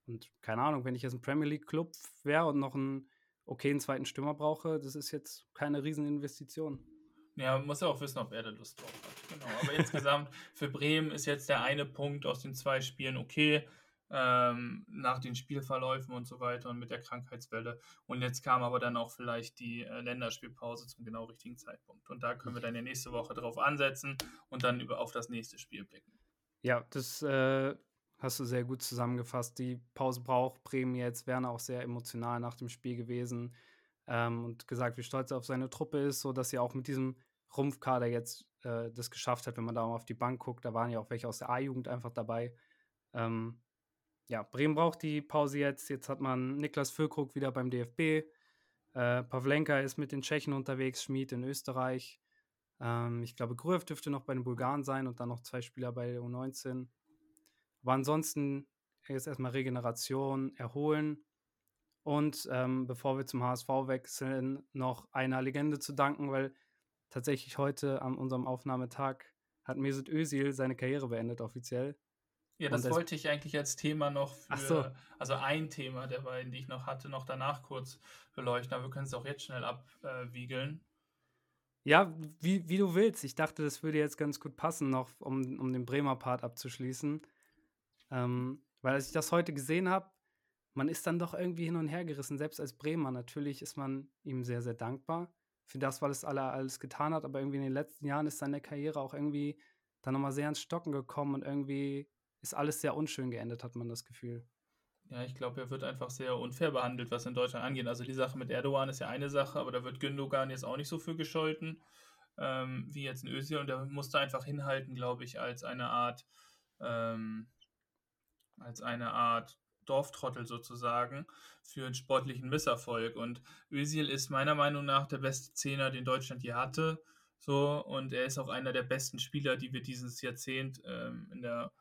Und keine Ahnung, wenn ich jetzt ein Premier League Club wäre und noch einen okayen zweiten Stürmer brauche, das ist jetzt keine Rieseninvestition. Ja, man muss ja auch wissen, ob er da Lust drauf hat. Genau. Aber insgesamt für Bremen ist jetzt der eine Punkt aus den zwei Spielen okay. Ähm, nach den Spielverläufen und so weiter und mit der Krankheitswelle. Und jetzt kam aber dann auch vielleicht die äh, Länderspielpause zum genau richtigen Zeitpunkt. Und da können wir dann ja nächste Woche drauf ansetzen und dann über auf das nächste Spiel blicken. Ja, das äh, hast du sehr gut zusammengefasst. Die Pause braucht Bremen jetzt. Werner auch sehr emotional nach dem Spiel gewesen ähm, und gesagt, wie stolz er auf seine Truppe ist, so dass er auch mit diesem Rumpfkader jetzt äh, das geschafft hat, wenn man da mal auf die Bank guckt. Da waren ja auch welche aus der A-Jugend einfach dabei. Ähm, ja, Bremen braucht die Pause jetzt. Jetzt hat man Niklas Füllkrug wieder beim DFB. Äh, Pavlenka ist mit den Tschechen unterwegs, Schmid in Österreich. Ähm, ich glaube, Gruev dürfte noch bei den Bulgaren sein und dann noch zwei Spieler bei der U19. Aber ansonsten jetzt erstmal Regeneration, erholen. Und ähm, bevor wir zum HSV wechseln, noch einer Legende zu danken, weil tatsächlich heute an unserem Aufnahmetag hat Mesut Özil seine Karriere beendet offiziel. Ja, das wollte ich eigentlich als Thema noch für, so. also ein Thema der beiden, die ich noch hatte, noch danach kurz beleuchten, aber wir können es auch jetzt schnell abwiegeln. Ja, wie, wie du willst. Ich dachte, das würde jetzt ganz gut passen, noch um, um den Bremer Part abzuschließen. Ähm, weil als ich das heute gesehen habe, man ist dann doch irgendwie hin und her gerissen. Selbst als Bremer, natürlich ist man ihm sehr, sehr dankbar für das, was es alle, alles getan hat. Aber irgendwie in den letzten Jahren ist seine Karriere auch irgendwie dann nochmal sehr ins Stocken gekommen und irgendwie ist alles sehr unschön geendet, hat man das Gefühl. Ja, ich glaube, er wird einfach sehr unfair behandelt, was in Deutschland angeht. Also die Sache mit Erdogan ist ja eine Sache, aber da wird Gündogan jetzt auch nicht so für gescholten ähm, wie jetzt in Özil und der musste einfach hinhalten, glaube ich, als eine Art ähm, als eine Art Dorftrottel sozusagen für einen sportlichen Misserfolg. Und Özil ist meiner Meinung nach der beste Zehner, den Deutschland je hatte. So, und er ist auch einer der besten Spieler, die wir dieses Jahrzehnt ähm, in der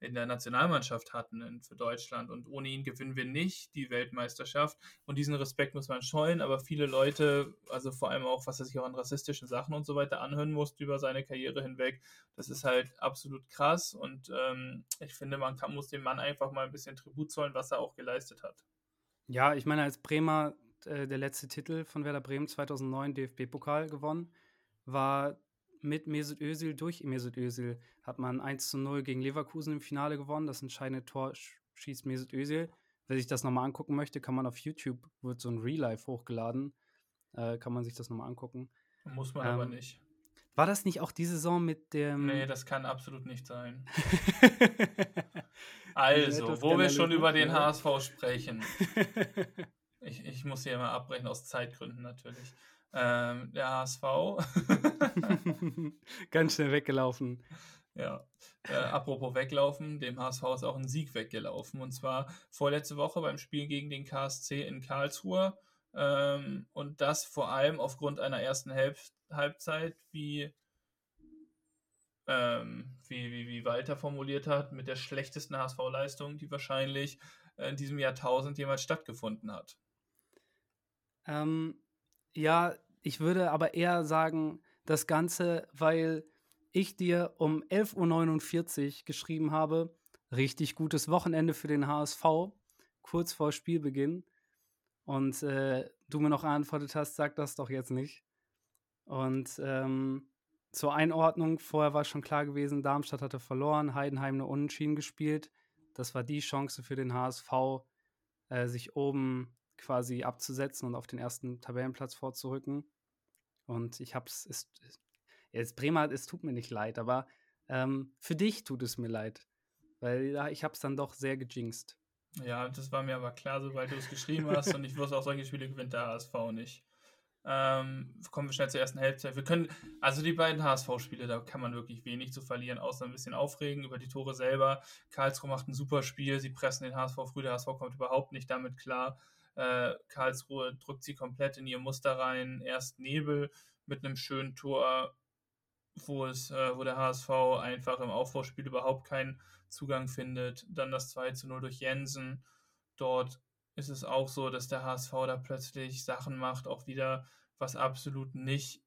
in der Nationalmannschaft hatten für Deutschland. Und ohne ihn gewinnen wir nicht die Weltmeisterschaft. Und diesen Respekt muss man scheuen. Aber viele Leute, also vor allem auch, was er sich auch an rassistischen Sachen und so weiter anhören musste über seine Karriere hinweg, das ist halt absolut krass. Und ähm, ich finde, man kann, muss dem Mann einfach mal ein bisschen Tribut zollen, was er auch geleistet hat. Ja, ich meine, als Bremer äh, der letzte Titel von Werder Bremen 2009 DFB-Pokal gewonnen, war mit Mesut Özil durch Mesut Özil hat man 1 zu 0 gegen Leverkusen im Finale gewonnen. Das entscheidende Tor schießt Mesut Özil. Wer sich das nochmal angucken möchte, kann man auf YouTube, wird so ein Real Life hochgeladen. Äh, kann man sich das nochmal angucken. Muss man ähm, aber nicht. War das nicht auch die Saison mit dem. Nee, das kann absolut nicht sein. also, wo wir schon über den HSV sprechen. ich, ich muss hier immer abbrechen, aus Zeitgründen natürlich. Ähm, der HSV. Ganz schnell weggelaufen. Ja. Äh, apropos weglaufen, dem HSV ist auch ein Sieg weggelaufen. Und zwar vorletzte Woche beim Spiel gegen den KSC in Karlsruhe. Ähm, und das vor allem aufgrund einer ersten Halb Halbzeit, wie, ähm, wie, wie, wie Walter formuliert hat, mit der schlechtesten HSV-Leistung, die wahrscheinlich in diesem Jahrtausend jemals stattgefunden hat. Ähm, ja, ich würde aber eher sagen, das Ganze, weil ich dir um 11.49 Uhr geschrieben habe, richtig gutes Wochenende für den HSV, kurz vor Spielbeginn. Und äh, du mir noch geantwortet hast, sag das doch jetzt nicht. Und ähm, zur Einordnung, vorher war schon klar gewesen, Darmstadt hatte verloren, Heidenheim eine Unentschieden gespielt. Das war die Chance für den HSV, äh, sich oben quasi abzusetzen und auf den ersten Tabellenplatz vorzurücken. Und ich hab's, es, jetzt Bremer, es tut mir nicht leid, aber ähm, für dich tut es mir leid. Weil ja, ich hab's dann doch sehr gejinxt. Ja, das war mir aber klar, sobald du es geschrieben hast und ich wusste auch, solche Spiele gewinnt der HSV nicht. Ähm, kommen wir schnell zur ersten Halbzeit. Wir können, also die beiden HSV-Spiele, da kann man wirklich wenig zu verlieren, außer ein bisschen aufregen über die Tore selber. Karlsruhe macht ein super Spiel, sie pressen den HSV früh, der HSV kommt überhaupt nicht damit klar. Äh, Karlsruhe drückt sie komplett in ihr Muster rein. Erst Nebel mit einem schönen Tor, wo, es, äh, wo der HSV einfach im Aufbauspiel überhaupt keinen Zugang findet. Dann das 2 zu 0 durch Jensen. Dort ist es auch so, dass der HSV da plötzlich Sachen macht, auch wieder, was absolut nicht.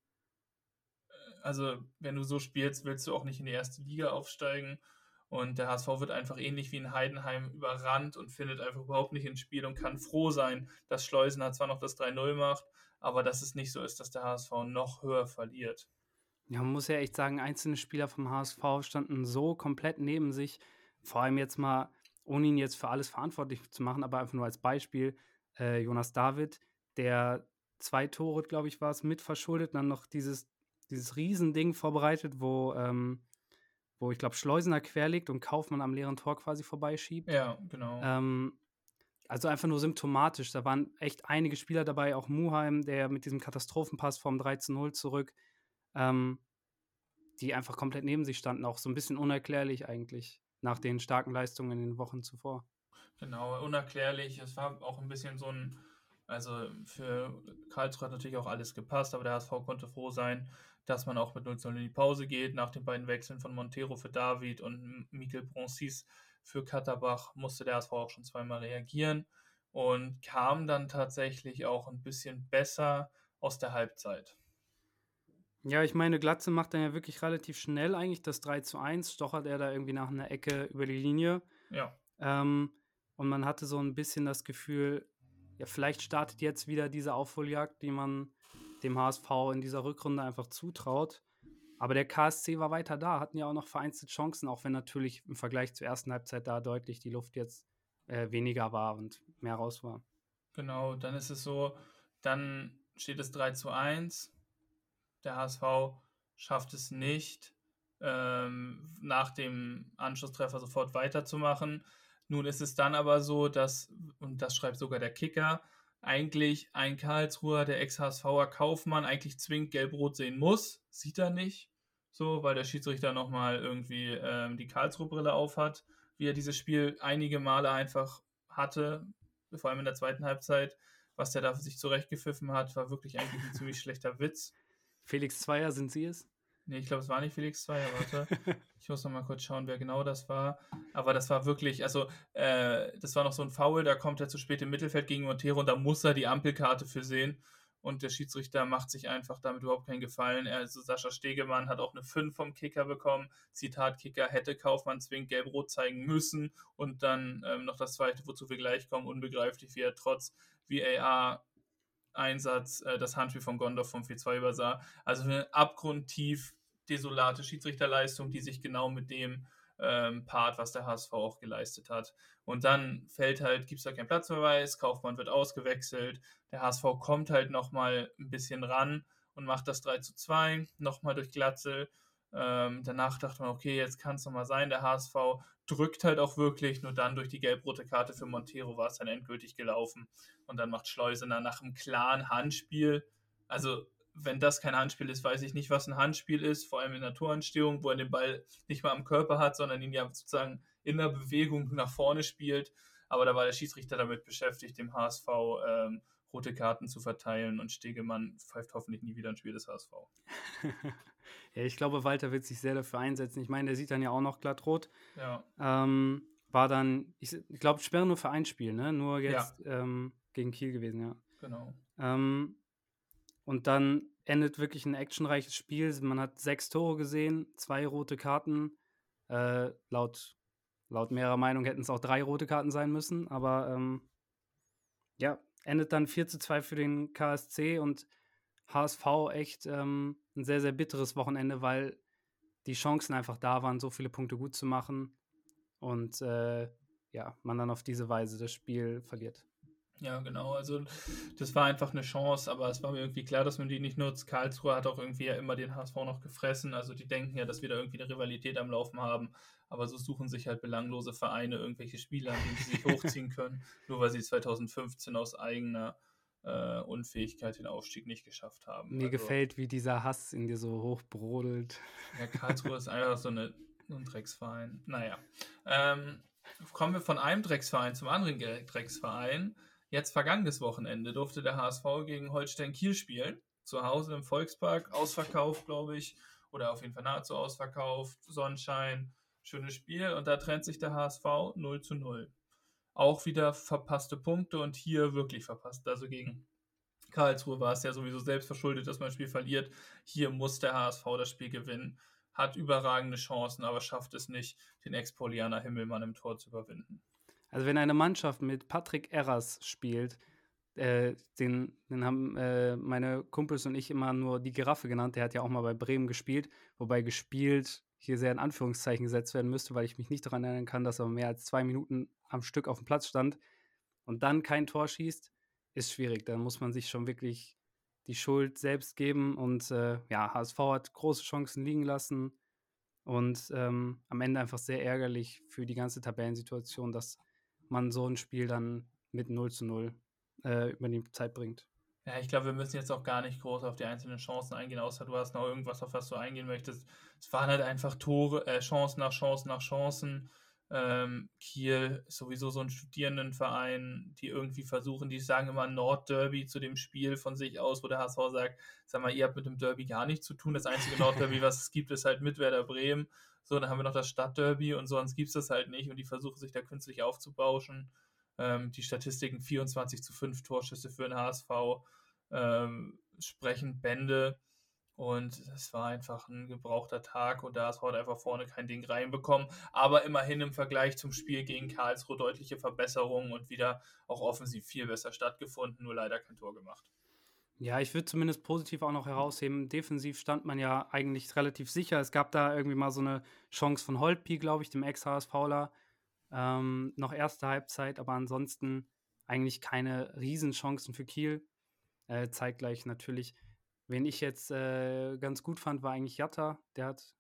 Äh, also, wenn du so spielst, willst du auch nicht in die erste Liga aufsteigen. Und der HSV wird einfach ähnlich wie in Heidenheim überrannt und findet einfach überhaupt nicht ins Spiel und kann froh sein, dass Schleusener zwar noch das 3-0 macht, aber dass es nicht so ist, dass der HSV noch höher verliert. Ja, man muss ja echt sagen, einzelne Spieler vom HSV standen so komplett neben sich. Vor allem jetzt mal, ohne ihn jetzt für alles verantwortlich zu machen, aber einfach nur als Beispiel, äh, Jonas David, der zwei Tore, glaube ich, war es, mit verschuldet, dann noch dieses, dieses Riesending vorbereitet, wo ähm, wo ich glaube, Schleusener querlegt und Kaufmann am leeren Tor quasi vorbeischiebt. Ja, genau. Ähm, also einfach nur symptomatisch. Da waren echt einige Spieler dabei, auch Muheim, der mit diesem Katastrophenpass vom 13-0 zurück, ähm, die einfach komplett neben sich standen. Auch so ein bisschen unerklärlich eigentlich nach den starken Leistungen in den Wochen zuvor. Genau, unerklärlich. Es war auch ein bisschen so ein, also für Karlsruhe hat natürlich auch alles gepasst, aber der HSV konnte froh sein, dass man auch mit 0 0 in die Pause geht. Nach den beiden Wechseln von Montero für David und Mikel Broncis für Katterbach musste der HSV auch schon zweimal reagieren und kam dann tatsächlich auch ein bisschen besser aus der Halbzeit. Ja, ich meine, Glatze macht dann ja wirklich relativ schnell eigentlich das 3 zu 1, stochert er da irgendwie nach einer Ecke über die Linie. Ja. Ähm, und man hatte so ein bisschen das Gefühl, ja, vielleicht startet jetzt wieder diese Aufholjagd, die man dem HSV in dieser Rückrunde einfach zutraut. Aber der KSC war weiter da, hatten ja auch noch vereinzelt Chancen, auch wenn natürlich im Vergleich zur ersten Halbzeit da deutlich die Luft jetzt äh, weniger war und mehr raus war. Genau, dann ist es so, dann steht es 3 zu 1. Der HSV schafft es nicht, ähm, nach dem Anschlusstreffer sofort weiterzumachen. Nun ist es dann aber so, dass, und das schreibt sogar der Kicker, eigentlich ein Karlsruher, der Ex-HSVer Kaufmann, eigentlich zwingend gelb-rot sehen muss. Sieht er nicht. So, weil der Schiedsrichter nochmal irgendwie ähm, die Karlsruhe-Brille aufhat, wie er dieses Spiel einige Male einfach hatte, vor allem in der zweiten Halbzeit. Was der da für sich zurechtgepfiffen hat, war wirklich eigentlich ein ziemlich schlechter Witz. Felix Zweier, sind Sie es? Nee, ich glaube, es war nicht Felix Zweier, warte. ich muss noch mal kurz schauen, wer genau das war. Aber das war wirklich, also, äh, das war noch so ein Foul, da kommt er zu spät im Mittelfeld gegen Montero und da muss er die Ampelkarte für sehen. Und der Schiedsrichter macht sich einfach damit überhaupt keinen Gefallen. Also Sascha Stegemann hat auch eine 5 vom Kicker bekommen. Zitat Kicker hätte Kaufmann zwingend gelb-rot zeigen müssen. Und dann ähm, noch das zweite, wozu wir gleich kommen, unbegreiflich, wie er trotz VAR Einsatz äh, das Handspiel von Gondorf vom 4-2 übersah. Also eine abgrundtief desolate Schiedsrichterleistung, die sich genau mit dem ähm, Part, was der HSV auch geleistet hat. Und dann fällt halt, gibt es da keinen Platzverweis, Kaufmann wird ausgewechselt, der HSV kommt halt nochmal ein bisschen ran und macht das 3 zu 2, nochmal durch Glatzel. Ähm, danach dachte man, okay, jetzt kann es nochmal sein, der HSV drückt halt auch wirklich, nur dann durch die gelb-rote Karte für Montero war es dann endgültig gelaufen. Und dann macht Schleusener nach einem klaren Handspiel, also wenn das kein Handspiel ist, weiß ich nicht, was ein Handspiel ist, vor allem in der Torentstehung, wo er den Ball nicht mal am Körper hat, sondern ihn ja sozusagen in der Bewegung nach vorne spielt. Aber da war der Schiedsrichter damit beschäftigt, dem HSV ähm, rote Karten zu verteilen und Stegemann pfeift hoffentlich nie wieder ein Spiel des HSV. ja, ich glaube, Walter wird sich sehr dafür einsetzen. Ich meine, der sieht dann ja auch noch glatt rot. Ja. Ähm, war dann, ich, ich glaube, Sperre nur für ein Spiel, ne? Nur jetzt ja. ähm, gegen Kiel gewesen, ja. Genau. Ähm, und dann endet wirklich ein actionreiches Spiel. Man hat sechs Tore gesehen, zwei rote Karten. Äh, laut, laut mehrerer Meinung hätten es auch drei rote Karten sein müssen. Aber ähm, ja, endet dann 4 zu 2 für den KSC und HSV echt ähm, ein sehr, sehr bitteres Wochenende, weil die Chancen einfach da waren, so viele Punkte gut zu machen. Und äh, ja, man dann auf diese Weise das Spiel verliert. Ja, genau. Also das war einfach eine Chance, aber es war mir irgendwie klar, dass man die nicht nutzt. Karlsruhe hat auch irgendwie ja immer den HSV noch gefressen. Also die denken ja, dass wir da irgendwie eine Rivalität am Laufen haben. Aber so suchen sich halt belanglose Vereine irgendwelche Spieler, an denen sie sich hochziehen können, nur weil sie 2015 aus eigener äh, Unfähigkeit den Aufstieg nicht geschafft haben. Mir also, gefällt, wie dieser Hass in dir so hochbrodelt. Ja, Karlsruhe ist einfach so, eine, so ein Drecksverein. Naja. Ähm, kommen wir von einem Drecksverein zum anderen Drecksverein. Jetzt vergangenes Wochenende durfte der HSV gegen Holstein Kiel spielen. Zu Hause im Volkspark, ausverkauft, glaube ich, oder auf jeden Fall nahezu ausverkauft, Sonnenschein, schönes Spiel und da trennt sich der HSV 0 zu 0. Auch wieder verpasste Punkte und hier wirklich verpasst. Also gegen Karlsruhe war es ja sowieso selbst verschuldet, dass man ein Spiel verliert. Hier muss der HSV das Spiel gewinnen, hat überragende Chancen, aber schafft es nicht, den Ex-Polianer Himmelmann im Tor zu überwinden. Also wenn eine Mannschaft mit Patrick Erras spielt, äh, den, den haben äh, meine Kumpels und ich immer nur die Giraffe genannt. Der hat ja auch mal bei Bremen gespielt, wobei gespielt hier sehr in Anführungszeichen gesetzt werden müsste, weil ich mich nicht daran erinnern kann, dass er mehr als zwei Minuten am Stück auf dem Platz stand und dann kein Tor schießt, ist schwierig. Da muss man sich schon wirklich die Schuld selbst geben. Und äh, ja, HSV hat große Chancen liegen lassen und ähm, am Ende einfach sehr ärgerlich für die ganze Tabellensituation, dass man so ein Spiel dann mit 0 zu 0 äh, über die Zeit bringt. Ja, ich glaube, wir müssen jetzt auch gar nicht groß auf die einzelnen Chancen eingehen, außer du hast noch irgendwas, auf was du eingehen möchtest. Es waren halt einfach Tore, äh, Chancen nach Chancen nach Chancen. Ähm, Kiel ist sowieso so ein Studierendenverein, die irgendwie versuchen, die sagen immer Nordderby zu dem Spiel von sich aus, wo der HSV sagt, sag mal, ihr habt mit dem Derby gar nichts zu tun. Das einzige Nordderby, was es gibt, ist halt mit Werder Bremen. So, dann haben wir noch das Stadtderby und sonst gibt es das halt nicht und die versuchen sich da künstlich aufzubauschen. Ähm, die Statistiken 24 zu 5 Torschüsse für den HSV ähm, sprechen Bände und es war einfach ein gebrauchter Tag und der HSV hat einfach vorne kein Ding reinbekommen. Aber immerhin im Vergleich zum Spiel gegen Karlsruhe deutliche Verbesserungen und wieder auch offensiv viel besser stattgefunden, nur leider kein Tor gemacht. Ja, ich würde zumindest positiv auch noch herausheben. Defensiv stand man ja eigentlich relativ sicher. Es gab da irgendwie mal so eine Chance von Holtby, glaube ich, dem Ex-HSVler. Ähm, noch erste Halbzeit, aber ansonsten eigentlich keine Riesenchancen für Kiel. Äh, zeitgleich natürlich, wen ich jetzt äh, ganz gut fand, war eigentlich Jatta. Der hat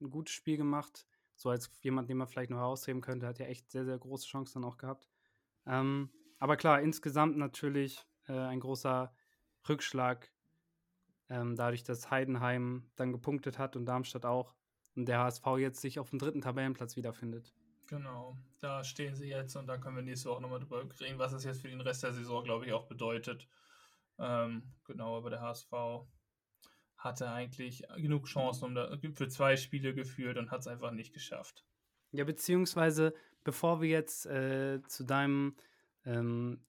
ein gutes Spiel gemacht. So als jemand, den man vielleicht noch herausheben könnte, hat ja echt sehr, sehr große Chancen dann auch gehabt. Ähm, aber klar, insgesamt natürlich äh, ein großer Rückschlag, ähm, dadurch, dass Heidenheim dann gepunktet hat und Darmstadt auch und der HSV jetzt sich auf dem dritten Tabellenplatz wiederfindet. Genau, da stehen sie jetzt und da können wir nächste Woche nochmal drüber reden, was das jetzt für den Rest der Saison, glaube ich, auch bedeutet. Ähm, genau, aber der HSV hatte eigentlich genug Chancen um da, für zwei Spiele geführt und hat es einfach nicht geschafft. Ja, beziehungsweise, bevor wir jetzt äh, zu deinem ähm,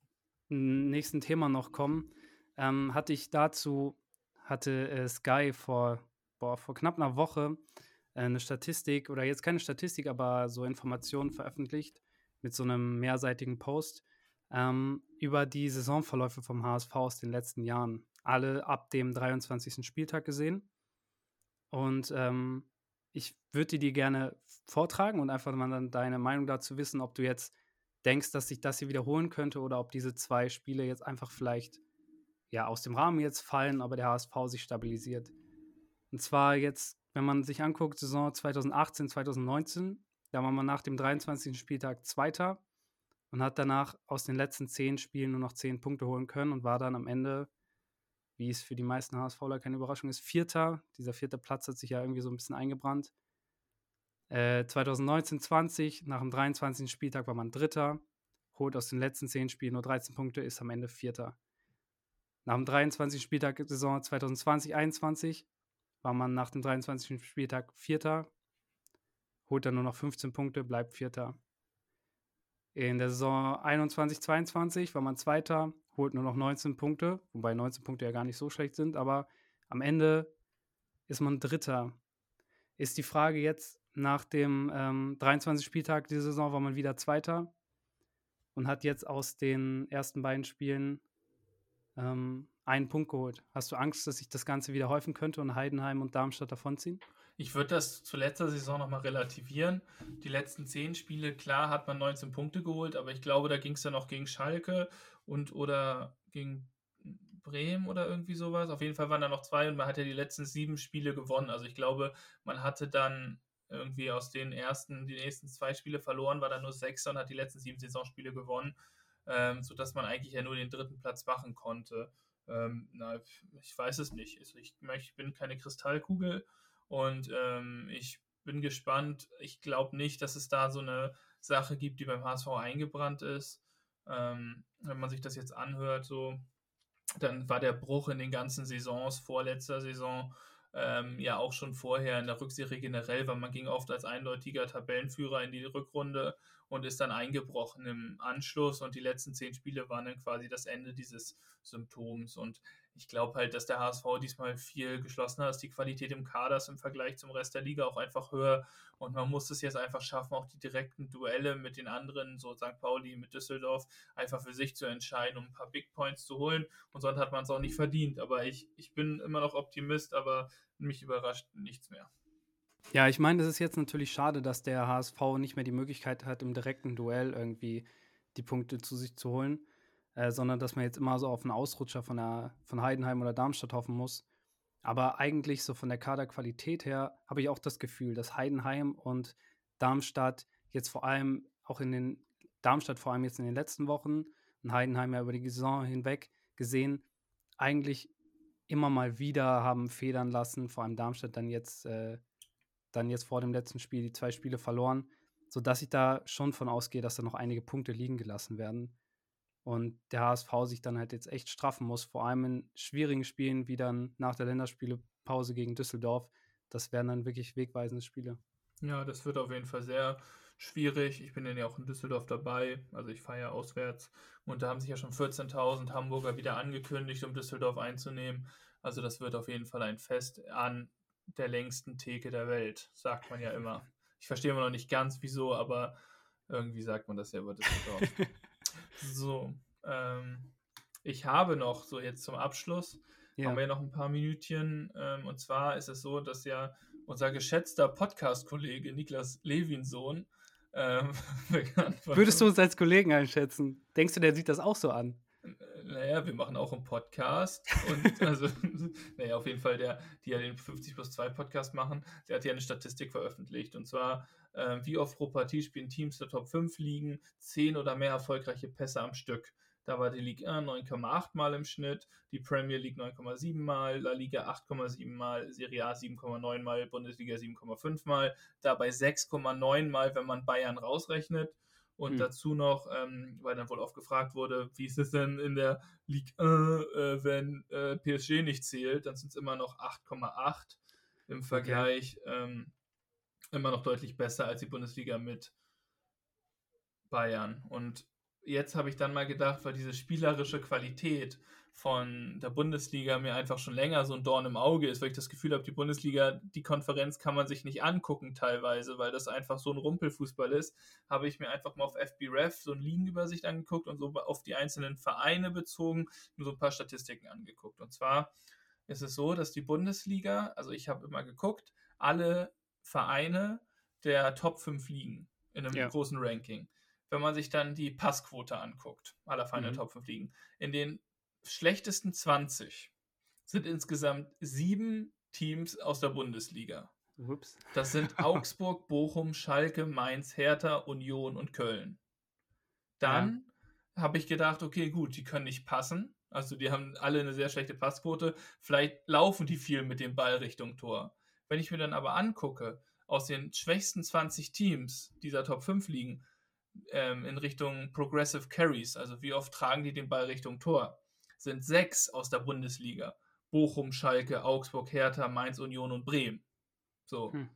nächsten Thema noch kommen, ähm, hatte ich dazu, hatte äh, Sky vor, boah, vor knapp einer Woche eine Statistik, oder jetzt keine Statistik, aber so Informationen veröffentlicht mit so einem mehrseitigen Post ähm, über die Saisonverläufe vom HSV aus den letzten Jahren. Alle ab dem 23. Spieltag gesehen. Und ähm, ich würde dir gerne vortragen und einfach mal dann deine Meinung dazu wissen, ob du jetzt denkst, dass sich das hier wiederholen könnte oder ob diese zwei Spiele jetzt einfach vielleicht ja aus dem Rahmen jetzt fallen, aber der HSV sich stabilisiert. Und zwar jetzt, wenn man sich anguckt, Saison 2018, 2019, da war man nach dem 23. Spieltag Zweiter und hat danach aus den letzten zehn Spielen nur noch zehn Punkte holen können und war dann am Ende, wie es für die meisten HSVler keine Überraschung ist, Vierter. Dieser vierte Platz hat sich ja irgendwie so ein bisschen eingebrannt. Äh, 2019, 20, nach dem 23. Spieltag war man Dritter, holt aus den letzten zehn Spielen nur 13 Punkte, ist am Ende Vierter. Nach dem 23. Spieltag Saison 2020, 21 war man nach dem 23. Spieltag Vierter, holt dann nur noch 15 Punkte, bleibt Vierter. In der Saison 21, 22 war man Zweiter, holt nur noch 19 Punkte, wobei 19 Punkte ja gar nicht so schlecht sind, aber am Ende ist man Dritter. Ist die Frage jetzt, nach dem ähm, 23. Spieltag dieser Saison war man wieder Zweiter und hat jetzt aus den ersten beiden Spielen ähm, einen Punkt geholt. Hast du Angst, dass sich das Ganze wieder häufen könnte und Heidenheim und Darmstadt davonziehen? Ich würde das zu letzter Saison nochmal relativieren. Die letzten zehn Spiele, klar, hat man 19 Punkte geholt, aber ich glaube, da ging es dann auch gegen Schalke und oder gegen Bremen oder irgendwie sowas. Auf jeden Fall waren da noch zwei und man hat ja die letzten sieben Spiele gewonnen. Also ich glaube, man hatte dann irgendwie aus den ersten, die nächsten zwei Spiele verloren, war dann nur Sechster und hat die letzten sieben Saisonspiele gewonnen, ähm, sodass man eigentlich ja nur den dritten Platz machen konnte. Ähm, na, ich weiß es nicht. Also ich, ich bin keine Kristallkugel und ähm, ich bin gespannt. Ich glaube nicht, dass es da so eine Sache gibt, die beim HSV eingebrannt ist. Ähm, wenn man sich das jetzt anhört, so, dann war der Bruch in den ganzen Saisons, vorletzter Saison, ähm, ja auch schon vorher in der Rückserie generell, weil man ging oft als eindeutiger Tabellenführer in die Rückrunde und ist dann eingebrochen im Anschluss und die letzten zehn Spiele waren dann quasi das Ende dieses Symptoms und ich glaube halt, dass der HSV diesmal viel geschlossener ist. Die Qualität im Kader ist im Vergleich zum Rest der Liga auch einfach höher. Und man muss es jetzt einfach schaffen, auch die direkten Duelle mit den anderen, so St. Pauli, mit Düsseldorf, einfach für sich zu entscheiden, um ein paar Big Points zu holen. Und sonst hat man es auch nicht verdient. Aber ich, ich bin immer noch Optimist, aber mich überrascht nichts mehr. Ja, ich meine, es ist jetzt natürlich schade, dass der HSV nicht mehr die Möglichkeit hat, im direkten Duell irgendwie die Punkte zu sich zu holen äh, sondern dass man jetzt immer so auf einen Ausrutscher von, der, von Heidenheim oder Darmstadt hoffen muss. Aber eigentlich so von der Kaderqualität her habe ich auch das Gefühl, dass Heidenheim und Darmstadt jetzt vor allem auch in den, Darmstadt vor allem jetzt in den letzten Wochen und Heidenheim ja über die Saison hinweg gesehen, eigentlich immer mal wieder haben federn lassen, vor allem Darmstadt dann jetzt, äh, dann jetzt vor dem letzten Spiel die zwei Spiele verloren, sodass ich da schon von ausgehe, dass da noch einige Punkte liegen gelassen werden und der HSV sich dann halt jetzt echt straffen muss, vor allem in schwierigen Spielen wie dann nach der Länderspielepause gegen Düsseldorf. Das wären dann wirklich wegweisende Spiele. Ja, das wird auf jeden Fall sehr schwierig. Ich bin ja auch in Düsseldorf dabei, also ich fahre ja auswärts und da haben sich ja schon 14.000 Hamburger wieder angekündigt, um Düsseldorf einzunehmen. Also das wird auf jeden Fall ein Fest an der längsten Theke der Welt, sagt man ja immer. Ich verstehe immer noch nicht ganz wieso, aber irgendwie sagt man das ja über Düsseldorf. So, ähm, ich habe noch, so jetzt zum Abschluss, ja. haben wir ja noch ein paar Minütchen. Ähm, und zwar ist es so, dass ja unser geschätzter Podcast-Kollege Niklas Levinsohn ähm, Würdest du uns als Kollegen einschätzen? Denkst du, der sieht das auch so an? Naja, wir machen auch einen Podcast und also, naja, auf jeden Fall der, die ja den 50 plus 2 Podcast machen, der hat ja eine Statistik veröffentlicht und zwar äh, wie oft pro Partie spielen Teams der Top 5 liegen, 10 oder mehr erfolgreiche Pässe am Stück. Da war die Liga 9,8 Mal im Schnitt, die Premier League 9,7 Mal, La Liga 8,7 Mal, Serie A 7,9 Mal, Bundesliga 7,5 Mal, dabei 6,9 Mal, wenn man Bayern rausrechnet. Und hm. dazu noch, ähm, weil dann wohl oft gefragt wurde, wie ist es denn in der Ligue 1, äh, wenn äh, PSG nicht zählt, dann sind es immer noch 8,8 im Vergleich. Okay. Ähm, immer noch deutlich besser als die Bundesliga mit Bayern. Und jetzt habe ich dann mal gedacht, weil diese spielerische Qualität von der Bundesliga mir einfach schon länger so ein Dorn im Auge ist, weil ich das Gefühl habe, die Bundesliga, die Konferenz kann man sich nicht angucken teilweise, weil das einfach so ein Rumpelfußball ist, habe ich mir einfach mal auf FBref so eine Ligenübersicht angeguckt und so auf die einzelnen Vereine bezogen nur so ein paar Statistiken angeguckt. Und zwar ist es so, dass die Bundesliga, also ich habe immer geguckt, alle Vereine der Top 5 Ligen in einem ja. großen Ranking. Wenn man sich dann die Passquote anguckt, aller Vereine mhm. der Top 5 Ligen, in den schlechtesten 20 sind insgesamt sieben Teams aus der Bundesliga. Ups. Das sind Augsburg, Bochum, Schalke, Mainz, Hertha, Union und Köln. Dann ja. habe ich gedacht, okay, gut, die können nicht passen. Also die haben alle eine sehr schlechte Passquote. Vielleicht laufen die viel mit dem Ball Richtung Tor. Wenn ich mir dann aber angucke, aus den schwächsten 20 Teams dieser Top 5 liegen, ähm, in Richtung Progressive Carries, also wie oft tragen die den Ball Richtung Tor, sind sechs aus der Bundesliga. Bochum, Schalke, Augsburg, Hertha, Mainz, Union und Bremen. So. Hm.